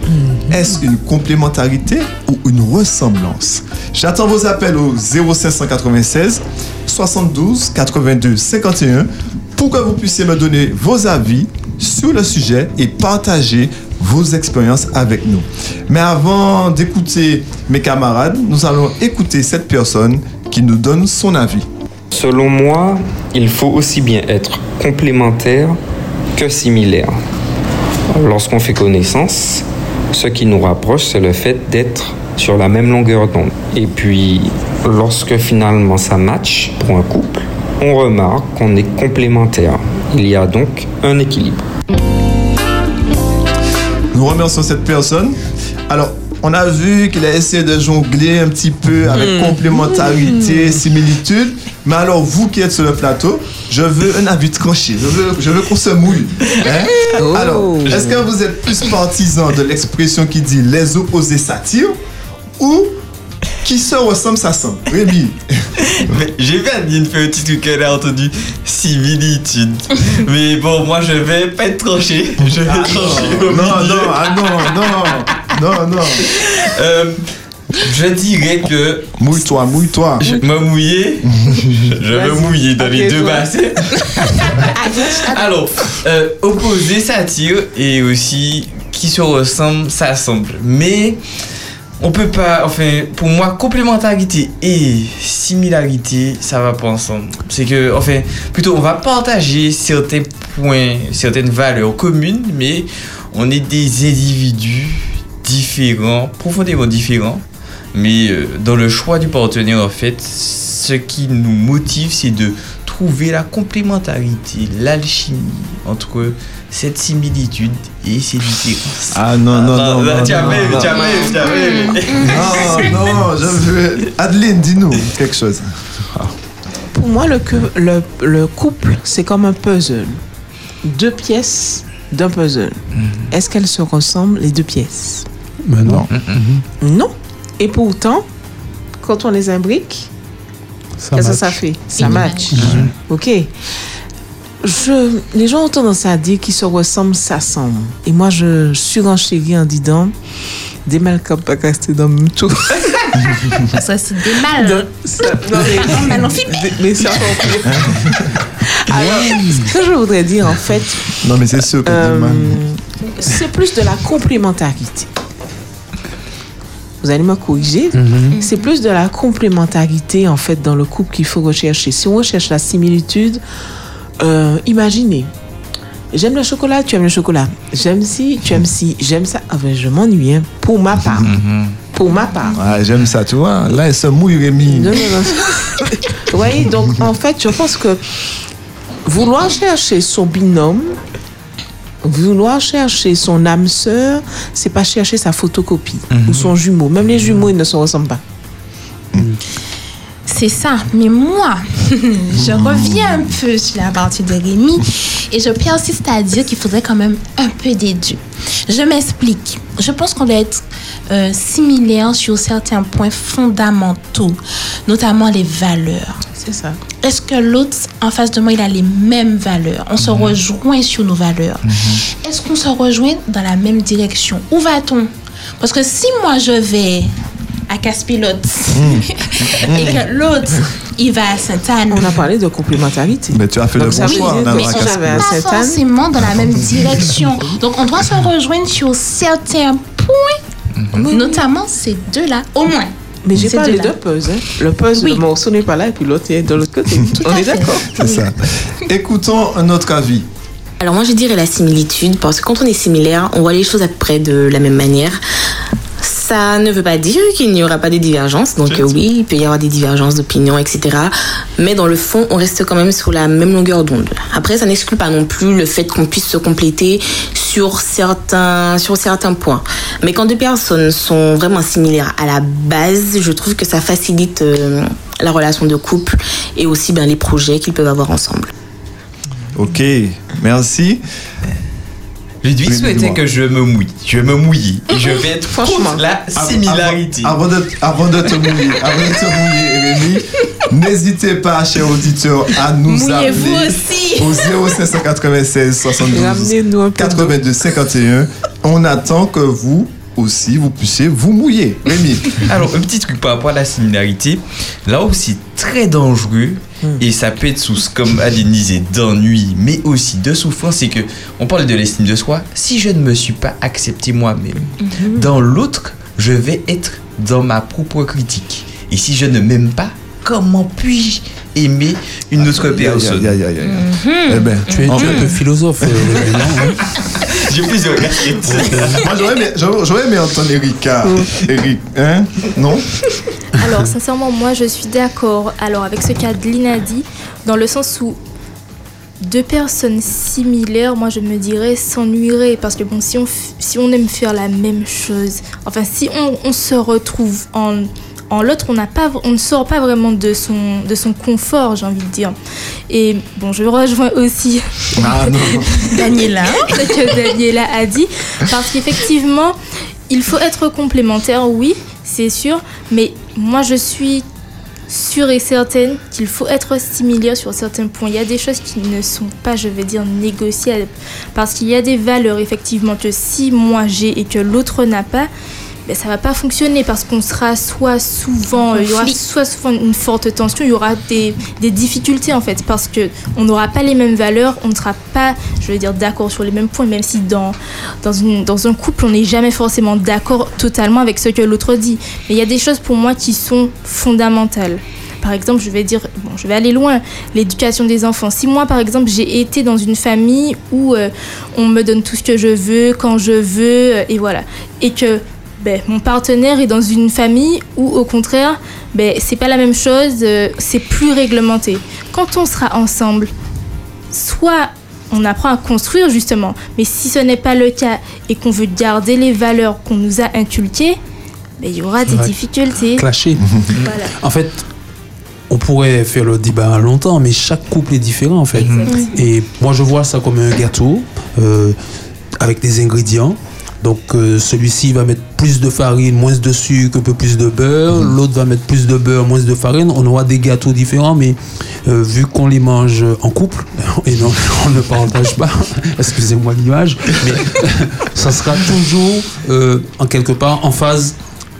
Speaker 2: Est-ce une complémentarité ou une ressemblance? J'attends vos appels au 0596 72 82 51 pour que vous puissiez me donner vos avis sur le sujet et partager vos expériences avec nous. Mais avant d'écouter mes camarades, nous allons écouter cette personne qui nous donne son avis.
Speaker 13: Selon moi, il faut aussi bien être complémentaire que similaire. Lorsqu'on fait connaissance, ce qui nous rapproche, c'est le fait d'être sur la même longueur d'onde. Et puis, lorsque finalement ça match pour un couple, on remarque qu'on est complémentaire. Il y a donc un équilibre.
Speaker 2: Nous remercions cette personne. Alors, on a vu qu'il a essayé de jongler un petit peu avec
Speaker 4: Mm.
Speaker 2: complémentarité, similitude. Mais alors, vous qui êtes sur le plateau, je veux un avis tranché. Je veux, je veux qu'on se mouille. Hein?
Speaker 4: Oh.
Speaker 2: Alors, est-ce que vous êtes plus partisan de l'expression qui dit les opposés s'attirent ou qui se ressemble s'assemble Rémi
Speaker 5: Mais J'ai vu Adeline faire un petit truc qu'elle a entendu similitude. Mais bon, moi je vais pas être tranché. Je vais trancher. au
Speaker 2: Non, non, ah non, non, non, non.
Speaker 5: Euh, je dirais que.
Speaker 2: Mouille-toi, mouille-toi.
Speaker 5: Je me mouiller. Je veux mouiller dans les deux bassins. Alors, euh, opposé s'attire et aussi qui se ressemble s'assemble. Mais on peut pas, enfin, pour moi, complémentarité et similarité, ça va pas ensemble. C'est que, enfin, plutôt, on va partager certains points, certaines valeurs communes, mais on est des individus différents, profondément différents. Mais euh, dans le choix du partenaire, en fait, ce qui nous motive, c'est de trouver la complémentarité, l'alchimie entre cette similitude et ces différences.
Speaker 2: Ah non, non, non. non,
Speaker 5: tu as
Speaker 2: non, non.
Speaker 5: tu tu.
Speaker 2: Non, non, je veux. Adeline, dis-nous quelque chose.
Speaker 4: Pour moi, le, cou- le, le couple, c'est comme un puzzle. Deux pièces d'un puzzle. Est-ce qu'elles se ressemblent, les deux pièces?
Speaker 7: Mais non.
Speaker 4: Non. Et pourtant, quand on les imbrique,
Speaker 7: Ça
Speaker 4: qu'est-ce que
Speaker 7: match.
Speaker 4: ça fait Ça match. Ok. Je, les gens ont tendance à dire qu'ils se ressemblent, s'assemblent. Et moi, je surenchéris en disant des mal comme pas rester dans le même tour.
Speaker 3: Ça, c'est des mal.
Speaker 4: Non, ça- non, mais-
Speaker 3: Mal en filmé.
Speaker 4: mais. Alors, ce que je voudrais dire, en fait,
Speaker 2: Non, mais c'est que
Speaker 4: euh, c'est plus de la complémentarité. Vous allez me corriger.
Speaker 2: Mhm.
Speaker 4: C'est plus de la complémentarité, en fait, dans le couple qu'il faut rechercher. Si on recherche la similitude, euh, imaginez. J'aime le chocolat, tu aimes le chocolat. J'aime ci, tu aimes ci, j'aime ça. Ah ben, je m'ennuie, hein, pour ma part. Pour ma part.
Speaker 2: Ah, j'aime ça, tu vois. Là, elle se mouille, Rémi.
Speaker 4: Non, non, non. Vous voyez, donc en fait, je pense que vouloir chercher son binôme, vouloir chercher son âme sœur, c'est pas chercher sa photocopie ou son jumeau. Même les jumeaux, ils ne se ressemblent pas.
Speaker 3: C'est ça. Mais moi, je reviens un peu sur la partie de Rémi et je persiste à dire qu'il faudrait quand même un peu des deux. Je m'explique. Je pense qu'on doit être euh, similaire sur certains points fondamentaux, notamment les valeurs.
Speaker 4: C'est ça.
Speaker 3: Est-ce que l'autre en face de moi, il a les mêmes valeurs? On se rejoint sur nos valeurs. Est-ce qu'on se rejoint dans la même direction? Où va-t-on? Parce que si moi je vais à Caspilote et que l'autre il va à Sainte-Anne,
Speaker 4: On a parlé de complémentarité.
Speaker 2: Mais tu as fait
Speaker 4: Donc
Speaker 2: le bon choix. à
Speaker 4: si
Speaker 2: Casper.
Speaker 4: j'avais un
Speaker 3: pas forcément dans la même direction. Donc on doit se rejoindre sur certains points, notamment ces deux-là, au moins.
Speaker 4: Mais j'ai parlé de puzzle. Le puzzle,
Speaker 3: Oui.
Speaker 4: le morceau n'est pas là et puis l'autre est de l'autre côté. On est d'accord
Speaker 2: C'est ça. Écoutons un autre avis.
Speaker 14: Alors moi je dirais la similitude parce que quand on est similaire, on voit les choses à peu près de la même manière. Ça ne veut pas dire qu'il n'y aura pas des divergences. Donc euh, oui, il peut y avoir des divergences d'opinion, etc. Mais dans le fond, on reste quand même sur la même longueur d'onde. Après, ça n'exclut pas non plus le fait qu'on puisse se compléter sur certains, sur certains points. Mais quand deux personnes sont vraiment similaires à la base, je trouve que ça facilite euh, la relation de couple et aussi ben, les projets qu'ils peuvent avoir ensemble.
Speaker 2: Ok, merci.
Speaker 5: Ludwig
Speaker 2: Oui,
Speaker 5: souhaitait
Speaker 2: dis-moi.
Speaker 5: que je me mouille. Je vais me mouiller. Et je vais être
Speaker 14: Franchement.
Speaker 5: la similarité.
Speaker 2: Avant, avant de, avant de te mouiller, avant de te mouiller, Rémi, n'hésitez pas, chers auditeurs, à nous appeler
Speaker 4: aussi.
Speaker 2: au 0596 72
Speaker 4: Ramenez-nous un peu d'eau.
Speaker 2: 82 51. On attend que vous aussi, vous puissiez vous mouiller. Rémi.
Speaker 5: Alors, un petit truc par rapport à la similarité. Là où c'est très dangereux, et ça peut être source, comme Adeline disait, d'ennui, mais aussi de souffrance, c'est que on parle de l'estime de soi. Si je ne me suis pas accepté moi-même, dans l'autre, je vais être dans ma propre critique. Et si je ne m'aime pas, comment puis-je aimer une autre personne?
Speaker 2: aïe, aïe, aïe, aïe. Eh ben,
Speaker 7: Tu es,
Speaker 2: en
Speaker 7: tu es un peu philosophe. euh, hein
Speaker 5: J'ai plusieurs casquettes.
Speaker 2: Moi, j'aurais aimé, j'aurais- j'aurais aimé entendre Erika. Eric, hein? Non?
Speaker 6: Alors, sincèrement, moi, je suis d'accord alors avec ce qu'Adeline a dit, dans le sens où deux personnes similaires, moi, je me dirais, s'ennuieraient. Parce que, bon, si on, si on aime faire la même chose, enfin, si on, on se retrouve en, en l'autre, on, n'a pas, on ne sort pas vraiment de son, de son confort, j'ai envie de dire. Et, bon, je rejoins aussi
Speaker 2: Ah non.
Speaker 6: Daniela, ce que Daniela a dit, parce qu'effectivement, il faut être complémentaire, oui, c'est sûr, mais moi je suis sûre et certaine qu'il faut être similaire sur certains points. Il y a des choses qui ne sont pas, je vais dire, négociables, parce qu'il y a des valeurs, effectivement, que si moi j'ai et que l'autre n'a pas, ben, ça va pas fonctionner parce qu'on sera soit souvent, euh, il y aura soit souvent une forte tension, il y aura des, des difficultés en fait parce que on n'aura pas les mêmes valeurs, on ne sera pas, je veux dire, d'accord sur les mêmes points, même si dans, dans, une, dans un couple on n'est jamais forcément d'accord totalement avec ce que l'autre dit. Mais il y a des choses pour moi qui sont fondamentales. Par exemple, je vais dire, bon, je vais aller loin, l'éducation des enfants. Si moi, par exemple, j'ai été dans une famille où euh, on me donne tout ce que je veux, quand je veux, euh, et voilà, et que ben, mon partenaire est dans une famille où, au contraire, ben, c'est pas la même chose, euh, c'est plus réglementé. Quand on sera ensemble, soit on apprend à construire justement, mais si ce n'est pas le cas et qu'on veut garder les valeurs qu'on nous a inculquées, ben, il y aura des difficultés.
Speaker 7: Clasher.
Speaker 6: Voilà.
Speaker 7: En fait, on pourrait faire le débat longtemps, mais chaque couple est différent en fait. Et moi, je vois ça comme un gâteau euh, avec des ingrédients. Donc, euh, celui-ci va mettre plus de farine, moins de sucre, un peu plus de beurre. L'autre va mettre plus de beurre, moins de farine. On aura des gâteaux différents, mais euh, vu qu'on les mange en couple, et non, on ne partage pas, excusez-moi l'image, mais ça sera toujours euh, en quelque part en phase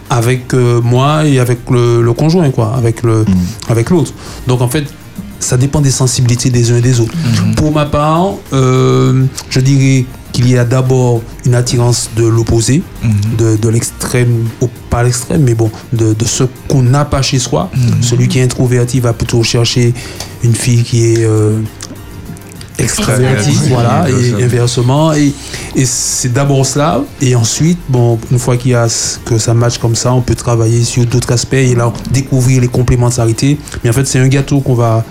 Speaker 7: avec moi et avec le, le conjoint, quoi, avec le, avec l'autre. Donc en fait, ça dépend des sensibilités des uns et des autres. Pour ma part, je dirais qu'il y a d'abord une attirance de l'opposé, de, de l'extrême, pas l'extrême, mais bon, de, de ce qu'on n'a pas chez soi. Celui qui est introverti va plutôt chercher une fille qui est euh, extravertie, voilà, et inversement. Et, et c'est d'abord cela, et ensuite, bon, une fois qu'il y a que ça match comme ça, on peut travailler sur d'autres aspects et là découvrir les complémentarités. Mais en fait, c'est un gâteau qu'on va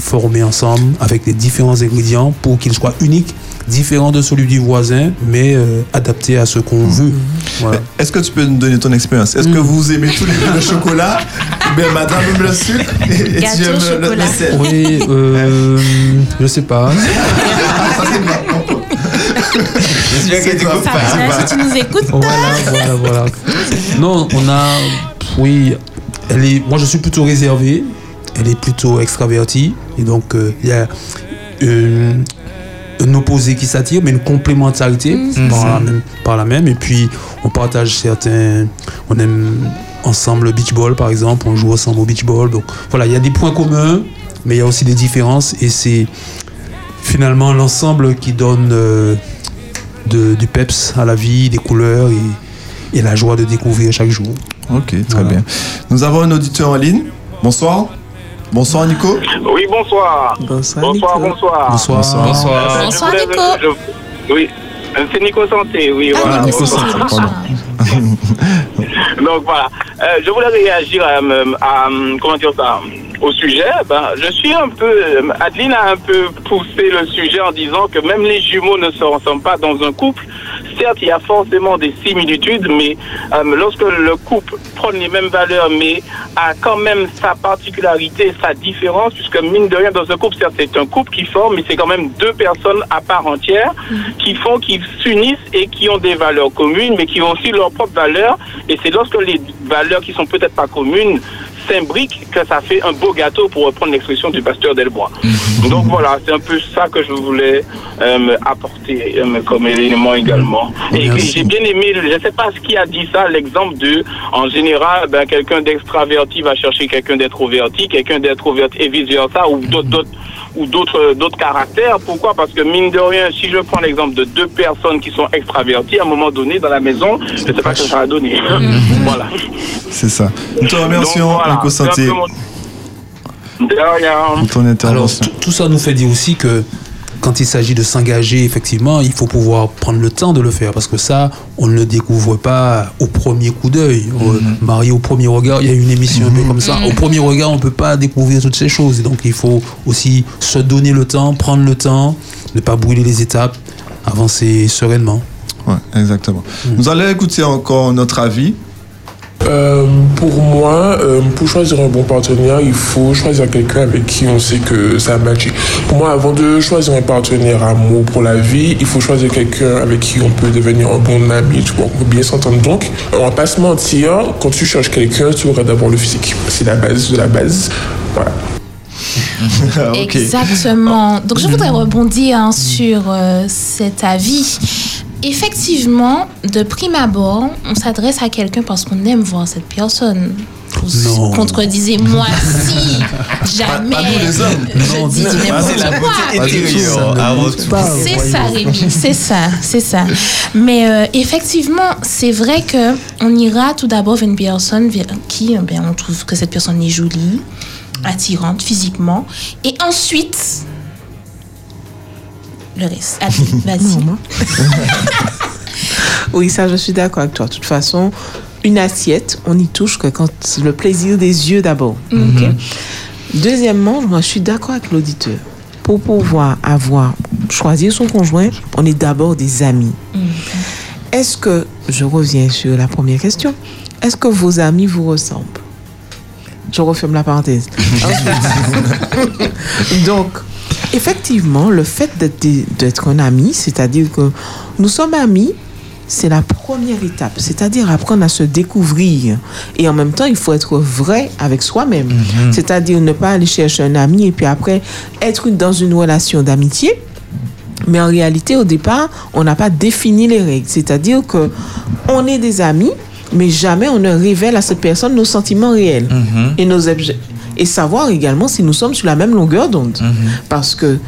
Speaker 7: former ensemble avec les différents ingrédients pour qu'il soit unique, différent de celui du voisin, mais euh, adapté à ce qu'on veut. Voilà.
Speaker 2: Est-ce que tu peux nous donner ton expérience? Est-ce que vous aimez tous les deux le chocolat? Ben, madame aime le sucre et, tu aimes le, le sel.
Speaker 7: Oui, euh, je sais pas.
Speaker 5: Tu coupes pas.
Speaker 3: Fabien, si tu nous écoutes,
Speaker 7: Voilà, voilà, voilà. Non, on a. Oui, elle est, moi je suis plutôt réservé. Elle est plutôt extravertie. Et donc, euh, il y a une- un opposé qui s'attire, mais une complémentarité par, la même, par la même. Et puis, on partage certains. On aime ensemble le beach ball, par exemple. On joue ensemble au beach ball. Donc, voilà, il y a des points communs, mais il y a aussi des différences. Et c'est finalement l'ensemble qui donne. euh, de, du peps à la vie, des couleurs et, et la joie de découvrir chaque jour.
Speaker 2: Ok, très
Speaker 7: Voilà.
Speaker 2: bien. Nous avons un auditeur en ligne. Bonsoir. Bonsoir, Nico.
Speaker 15: Oui, bonsoir.
Speaker 4: Bonsoir,
Speaker 15: Bonsoir,
Speaker 4: Nico.
Speaker 15: bonsoir.
Speaker 7: Bonsoir.
Speaker 5: Bonsoir.
Speaker 15: Euh, je
Speaker 3: Bonsoir,
Speaker 15: voulais-
Speaker 3: Nico.
Speaker 15: je- Oui, euh, c'est Nico Santé, oui,
Speaker 3: Ah,
Speaker 15: voilà.
Speaker 3: Nico,
Speaker 2: Santé, pardon.
Speaker 15: Donc voilà. Euh, je voulais réagir à, euh, à, comment dire ça, au sujet. Ben, je suis un peu, Adeline a un peu poussé le sujet en disant que même les jumeaux ne se ressemblent pas dans un couple. Certes, il y a forcément des similitudes, mais euh, lorsque le couple prend les mêmes valeurs, mais a quand même sa particularité, sa différence, puisque mine de rien, dans un couple, certes, c'est un couple qui forme, mais c'est quand même deux personnes à part entière qui font, qui s'unissent et qui ont des valeurs communes, mais qui ont aussi leurs propres valeurs. Et c'est lorsque les valeurs qui sont peut-être pas communes s'imbriquent que ça fait un beau gâteau, pour reprendre l'expression du pasteur Delbois. Donc voilà, c'est un peu ça que je voulais euh, apporter euh, comme élément également. Et j'ai bien aimé, je ne sais pas ce qui a dit ça, l'exemple de, en général, ben, quelqu'un d'extraverti va chercher quelqu'un d'introverti, quelqu'un d'introverti et vice-versa, ou d'autres d'autres ou d'autres d'autres caractères. Pourquoi? Parce que mine de rien, si je prends l'exemple de deux personnes qui sont extraverties, à un moment donné dans la maison, je ne sais pas ce que ça va donner. voilà.
Speaker 2: C'est ça. Nous te remercions, Santé,
Speaker 7: Alors, tout, ça nous fait dire aussi que quand il s'agit de s'engager, effectivement, il faut pouvoir prendre le temps de le faire parce que ça, on ne le découvre pas au premier coup d'œil. Euh, Marié au premier regard, il y a une émission un peu comme ça. Au premier regard, on ne peut pas découvrir toutes ces choses. Donc, il faut aussi se donner le temps, prendre le temps, ne pas brûler les étapes, avancer sereinement.
Speaker 2: Ouais, exactement. Nous allons écouter encore notre avis.
Speaker 8: Euh, pour moi, euh, pour choisir un bon partenaire, il faut choisir quelqu'un avec qui on sait que ça a matché. Pour moi, avant de choisir un partenaire amour pour la vie, il faut choisir quelqu'un avec qui on peut devenir un bon ami, tu vois, on peut bien s'entendre. Donc, on va pas se mentir, quand tu cherches quelqu'un, tu auras d'abord le physique. C'est la base de la base. Voilà.
Speaker 3: Exactement. Donc, je voudrais rebondir hein, sur euh, cet avis. Effectivement, de prime abord, on s'adresse à quelqu'un parce qu'on aime voir cette personne.
Speaker 7: Non.
Speaker 3: Contredisez-moi si jamais.
Speaker 2: Pas nous les hommes.
Speaker 3: Je dis du n'importe quoi. C'est ça, Rémi, c'est ça, c'est ça. Mais euh, effectivement, c'est vrai que on ira tout d'abord vers une personne qui ben, on trouve que cette personne est jolie, attirante physiquement, et ensuite le reste. Vas-y.
Speaker 4: Oui, ça, je suis d'accord avec toi. De toute façon, une assiette, on n'y touche que quand le plaisir des yeux d'abord.
Speaker 3: Mhm.
Speaker 4: Ok Deuxièmement, moi, je suis d'accord avec l'auditeur. Pour pouvoir avoir, choisir son conjoint, on est d'abord des amis. Est-ce que, je reviens sur la première question, est-ce que vos amis vous ressemblent? Je referme la parenthèse. Ensuite, Donc, effectivement, le fait d'être un ami, c'est-à-dire que nous sommes amis, c'est la première étape, c'est-à-dire apprendre à se découvrir. Et en même temps, il faut être vrai avec soi-même. C'est-à-dire ne pas aller chercher un ami et puis après être dans une relation d'amitié. Mais en réalité, au départ, on n'a pas défini les règles. C'est-à-dire que on est des amis, mais jamais on ne révèle à cette personne nos sentiments réels et nos objets. Et savoir également si nous sommes sur la même longueur d'onde. Parce que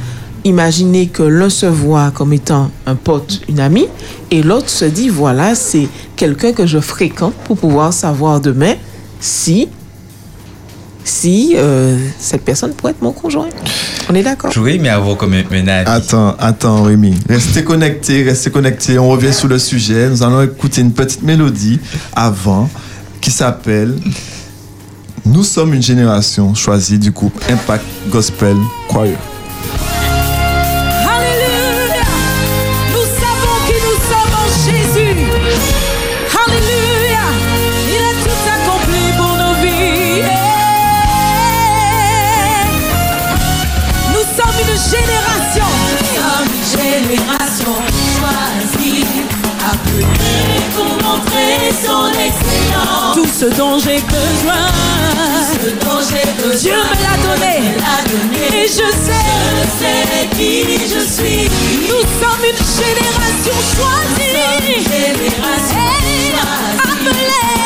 Speaker 4: imaginez que l'un se voit comme étant un pote, une amie, et l'autre se dit, voilà, c'est quelqu'un que je fréquente pour pouvoir savoir demain si, si euh, cette personne pourrait être mon conjoint. On est d'accord
Speaker 5: J'aurais aimé avoir comme un, un avis.
Speaker 2: Attends, attends, Rémi. Restez connectés, restez connectés. On revient sur le sujet. Nous allons écouter une petite mélodie avant qui s'appelle Nous sommes une génération choisie du groupe Impact Gospel Choir.
Speaker 16: Excellence. Tout ce dont j'ai besoin. Dieu me l'a donné. Et je sais. qui je suis. Nous sommes une génération choisie. Hey, appelée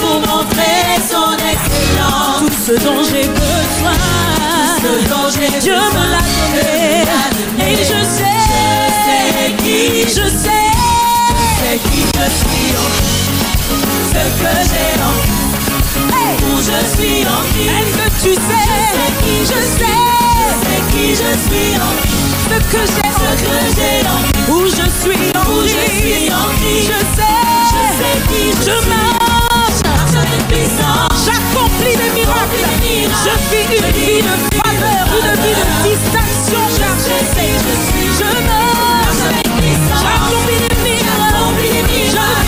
Speaker 16: pour montrer son excellence. Tout ce dont j'ai besoin. Dieu me l'a donné. Et je sais qui je sais. qui je suis. Ce que j'ai en où je suis en qui Est-ce que tu sais qui je sais. Je sais qui je suis en qui Ce que j'ai en qui Où je suis en qui Je sais. Je marche. J'accomplis des miracles. Je vis une vie de faveur, une vie de distinction. Je sais, je suis. Je marche. J'accomplis des miracles.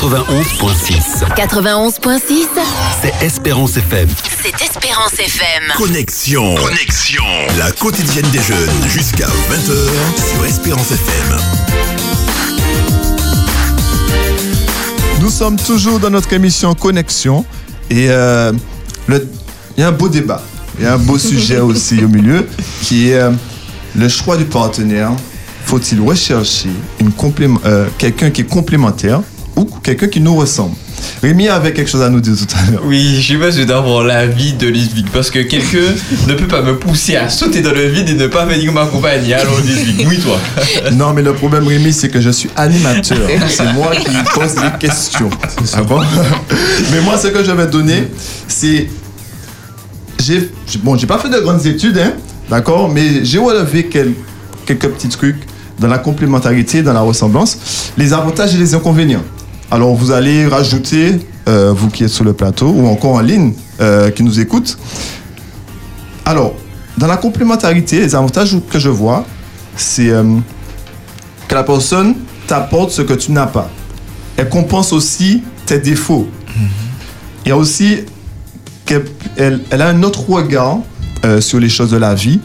Speaker 1: 91.6.
Speaker 17: 91.6,
Speaker 1: C'est Espérance FM.
Speaker 17: c'est Espérance FM.
Speaker 1: Connexion. Connexion. La quotidienne des jeunes jusqu'à 20h sur Espérance FM.
Speaker 2: Nous sommes toujours dans notre émission Connexion et euh, le- il y a un beau débat, il y a un beau sujet aussi au milieu qui est euh, le choix du partenaire. Faut-il rechercher une euh, quelqu'un qui est complémentaire ou quelqu'un qui nous ressemble Rémi avait quelque chose à nous dire tout à l'heure.
Speaker 5: Oui, j'ai besoin d'avoir l'avis de Lisbeth parce que quelqu'un ne peut pas me pousser à sauter dans le vide et ne pas venir m'accompagner. Alors Lisbeth, oui toi.
Speaker 2: Non, mais le problème, Rémi, c'est que je suis animateur. C'est moi qui pose les questions. D'accord Mais moi, ce que je vais donner, c'est. J'ai, bon, j'ai pas fait de grandes études, hein, d'accord Mais j'ai relevé quel- quelques petits trucs dans la complémentarité, dans la ressemblance, les avantages et les inconvénients. Alors, vous allez rajouter, euh, vous qui êtes sur le plateau ou encore en ligne, euh, qui nous écoutent. Alors, dans la complémentarité, les avantages que je vois, c'est euh, que la personne t'apporte ce que tu n'as pas. Elle compense aussi tes défauts. Il y a aussi qu'elle elle, elle a un autre regard euh, sur les choses de la vie.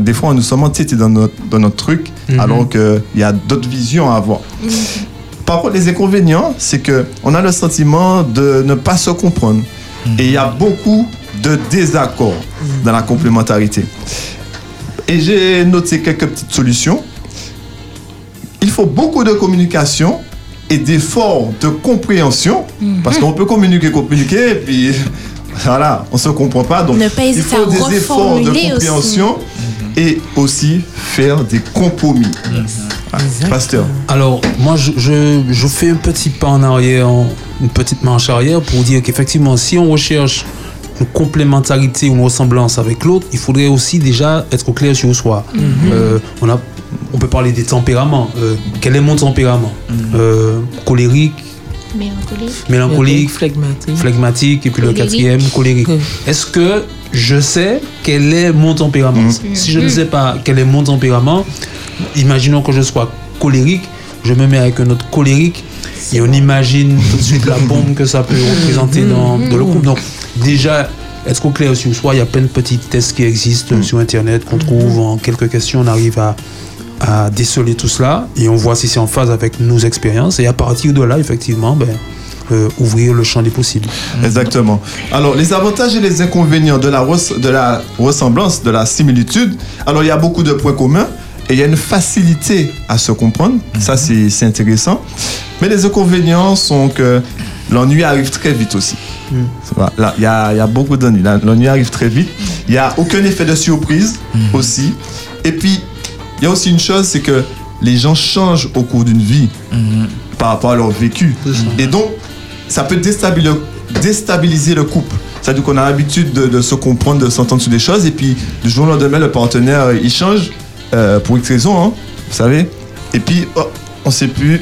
Speaker 2: Des fois, nous sommes entêtés dans notre, dans notre truc,
Speaker 7: Mhm.
Speaker 2: alors qu'il y a d'autres visions à avoir. Par contre, les inconvénients, c'est que on a le sentiment de ne pas se comprendre. Et il y a beaucoup de désaccords dans la complémentarité. Et j'ai noté quelques petites solutions. Il faut beaucoup de communication et d'efforts de compréhension.
Speaker 3: Mhm.
Speaker 2: Parce qu'on peut communiquer, communiquer, et puis voilà, on ne se comprend pas. Donc,
Speaker 3: Ne pas
Speaker 2: il faut des efforts de compréhension
Speaker 3: aussi.
Speaker 2: et aussi faire des compromis. Pasteur.
Speaker 7: Alors, moi, je, je, je fais un petit pas en arrière, une petite marche arrière pour dire qu'effectivement, si on recherche une complémentarité ou une ressemblance avec l'autre, il faudrait aussi déjà être au clair sur soi.
Speaker 4: Mhm.
Speaker 7: Euh, on, a, on peut parler des tempéraments. Euh, quel est mon tempérament? Euh, Colérique,
Speaker 3: Mélancolique.
Speaker 7: mélancolique,
Speaker 4: Flegmatique.
Speaker 7: flegmatique, et puis le quatrième, colérique. Est-ce que je sais quel est mon tempérament? Si je ne sais pas quel est mon tempérament, imaginons que je sois colérique, je me mets avec un autre colérique et on imagine tout de suite la bombe que ça peut représenter dans, dans le couple. Donc déjà, être au clair sur soi, il y a plein de petits tests qui existent sur Internet qu'on trouve en quelques questions, on arrive à, à déceler tout cela et on voit si c'est en phase avec nos expériences et à partir de là, effectivement, ben, euh, ouvrir le champ des possibles.
Speaker 2: Exactement. Alors, les avantages et les inconvénients de la, res- de la ressemblance, de la similitude. Alors, il y a beaucoup de points communs et il y a une facilité à se comprendre. Ça, c'est c'est intéressant. Mais les inconvénients sont que l'ennui arrive très vite aussi. Là, Il y y a beaucoup d'ennuis. Là, L'ennui arrive très vite. Il n'y a aucun effet de surprise aussi. Et puis, il y a aussi une chose, c'est que les gens changent au cours d'une vie par rapport à leur vécu. Et donc, ça peut déstabiliser, déstabiliser le couple. C'est-à-dire qu'on a l'habitude de, de se comprendre, de s'entendre sur des choses, et puis du jour au lendemain, le partenaire, il change euh, pour X raison, hein, vous savez. Et puis, oh, on ne sait plus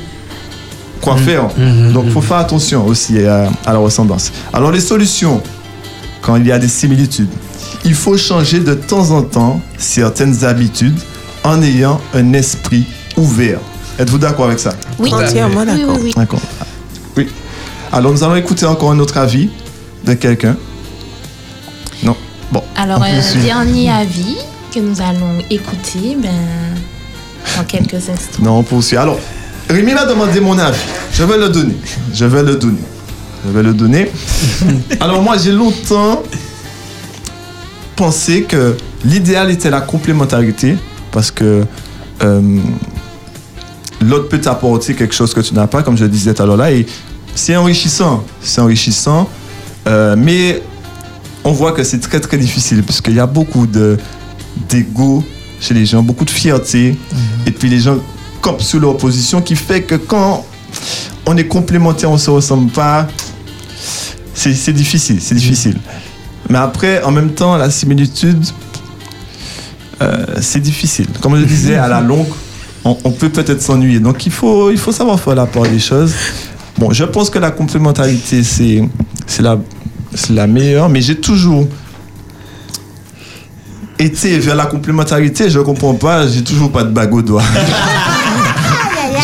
Speaker 2: quoi faire. Donc, il faut faire attention aussi à, à la ressemblance. Alors, les solutions, quand il y a des similitudes, il faut changer de temps en temps certaines habitudes en ayant un esprit ouvert. Êtes-vous d'accord avec ça?
Speaker 3: Oui.
Speaker 4: Entièrement
Speaker 3: Oui,
Speaker 4: d'accord.
Speaker 3: oui, oui.
Speaker 2: D'accord. Oui. Alors, nous allons écouter encore un autre avis de quelqu'un. Non. Bon.
Speaker 3: Alors, euh, dernier avis que nous allons écouter ben, dans quelques instants.
Speaker 2: Non, on poursuit. Alors, Rémi m'a demandé mon avis. Je vais le donner. Je vais le donner. Je vais le donner. Alors, moi, j'ai longtemps pensé que l'idéal était la complémentarité parce que euh, l'autre peut t'apporter quelque chose que tu n'as pas, comme je le disais tout à l'heure là. Et c'est enrichissant. C'est enrichissant. Euh, mais on voit que c'est très très difficile parce qu'il y a beaucoup de d'ego chez les gens, beaucoup de fierté. Et puis les gens campent sur leur position qui fait que quand on est complémentaire, on se ressemble pas. C'est difficile, c'est difficile. Mais après, en même temps, la similitude, euh, c'est difficile. Comme je disais, à la longue, on, on peut peut-être s'ennuyer. Donc il faut, il faut savoir faire la part des choses. Bon, je pense que la complémentarité, c'est la, c'est la meilleure, mais j'ai toujours été vers la complémentarité. Je comprends pas, j'ai toujours pas de bague au doigt.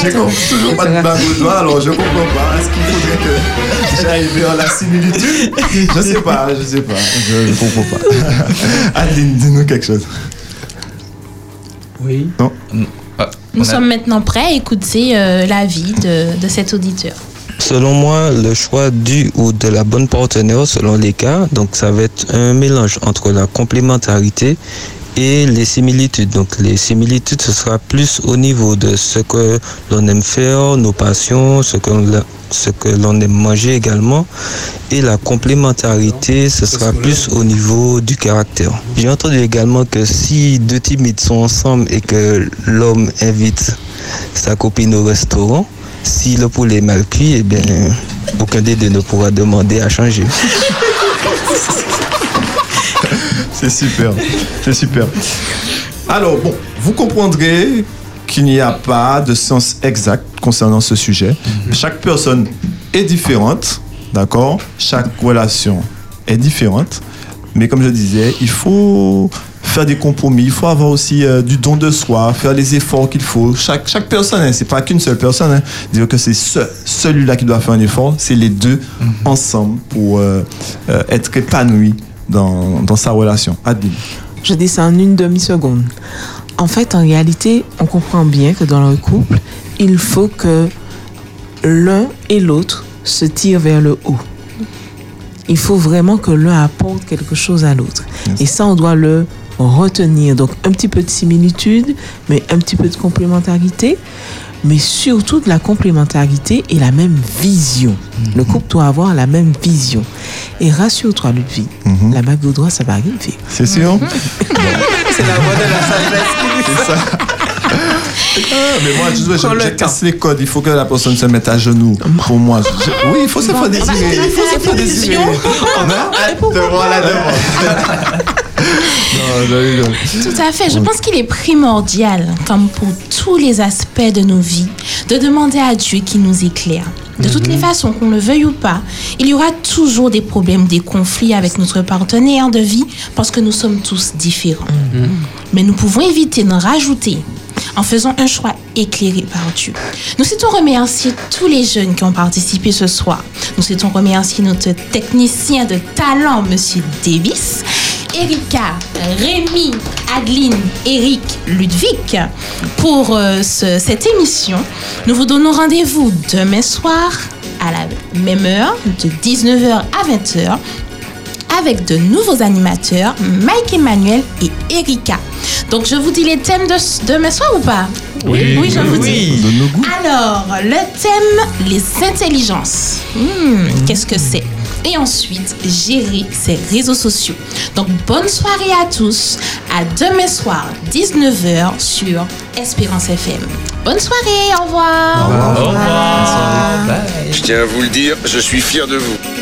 Speaker 2: J'ai toujours pas de bague au doigt, alors je comprends pas. Est-ce qu'il faudrait que j'aille vers la similitude? Je sais pas, je sais pas. Je, je comprends pas. Adeline, dis-nous quelque chose.
Speaker 7: Oui.
Speaker 2: Non
Speaker 3: Nous sommes maintenant prêts à écouter euh, l'avis de, de cet auditeur.
Speaker 9: Selon moi, le choix du ou de la bonne partenaire, selon les cas, donc ça va être un mélange entre la complémentarité et les similitudes. Donc les similitudes, ce sera plus au niveau de ce que l'on aime faire, nos passions, ce que l'on- ce que l'on aime manger également. Et la complémentarité, ce sera plus au niveau du caractère. J'ai entendu également que si deux timides sont ensemble et que l'homme invite sa copine au restaurant, si le poulet est mal cuit, eh bien, aucun des deux ne pourra demander à changer.
Speaker 2: C'est super, c'est super. Alors, bon, vous comprendrez qu'il n'y a pas de science exacte concernant ce sujet. Chaque personne est différente, d'accord? Chaque relation est différente. Mais comme je disais, il faut faire des compromis, il faut avoir aussi euh, du don de soi, faire les efforts qu'il faut. Chaque, chaque personne, hein, c'est pas qu'une seule personne, hein, dire que c'est ce- celui-là qui doit faire un effort, c'est les deux ensemble pour euh, euh, être épanoui dans, dans sa relation. Adeline.
Speaker 4: Je dis ça en une demi-seconde. En fait, en réalité, on comprend bien que dans le couple, il faut que l'un et l'autre se tirent vers le haut. Il faut vraiment que l'un apporte quelque chose à l'autre. Et ça, on doit le retenir. Donc, un petit peu de similitude, mais un petit peu de complémentarité, mais surtout de la complémentarité et la même vision. Le couple doit avoir la même vision. Et rassure-toi, Ludwig, la bague au doigt, ça va arriver.
Speaker 2: C'est sûr
Speaker 4: C'est la voix de la sagesse dit ça.
Speaker 2: Ah, mais moi, je, je, je casse les codes. Il faut que la personne se mette à genoux. Pour moi. Je- oui, il faut se faire désirer. Il faut se faire désirer. Non Devant la demande. Non.
Speaker 3: Tout à fait. Je pense qu'il est primordial, comme pour tous les aspects de nos vies, de demander à Dieu qui nous éclaire. De toutes les façons, qu'on le veuille ou pas, il y aura toujours des problèmes, des conflits avec notre partenaire de vie parce que nous sommes tous différents. Mais nous pouvons éviter d'en rajouter en faisant un choix éclairé par Dieu. Nous souhaitons remercier tous les jeunes qui ont participé ce soir. Nous souhaitons remercier notre technicien de talent, Monsieur Davis, Erika, Rémi, Adeline, Eric, Ludwig pour euh, ce- cette émission. Nous vous donnons rendez-vous demain soir à la même heure, de 19h à 20h avec de nouveaux animateurs, Mike Emmanuel et Erika. Donc, je vous dis les thèmes de demain soir ou pas?
Speaker 16: Oui.
Speaker 3: oui, je vous dis.
Speaker 16: Oui.
Speaker 3: Alors, le thème, les intelligences. Hmm, Qu'est-ce que c'est? Et ensuite, gérer ses réseaux sociaux. Donc, bonne soirée à tous. À demain soir, 19h sur Espérance FM. Bonne soirée, au revoir.
Speaker 1: Au revoir. Je tiens à vous le dire, je suis fier de vous.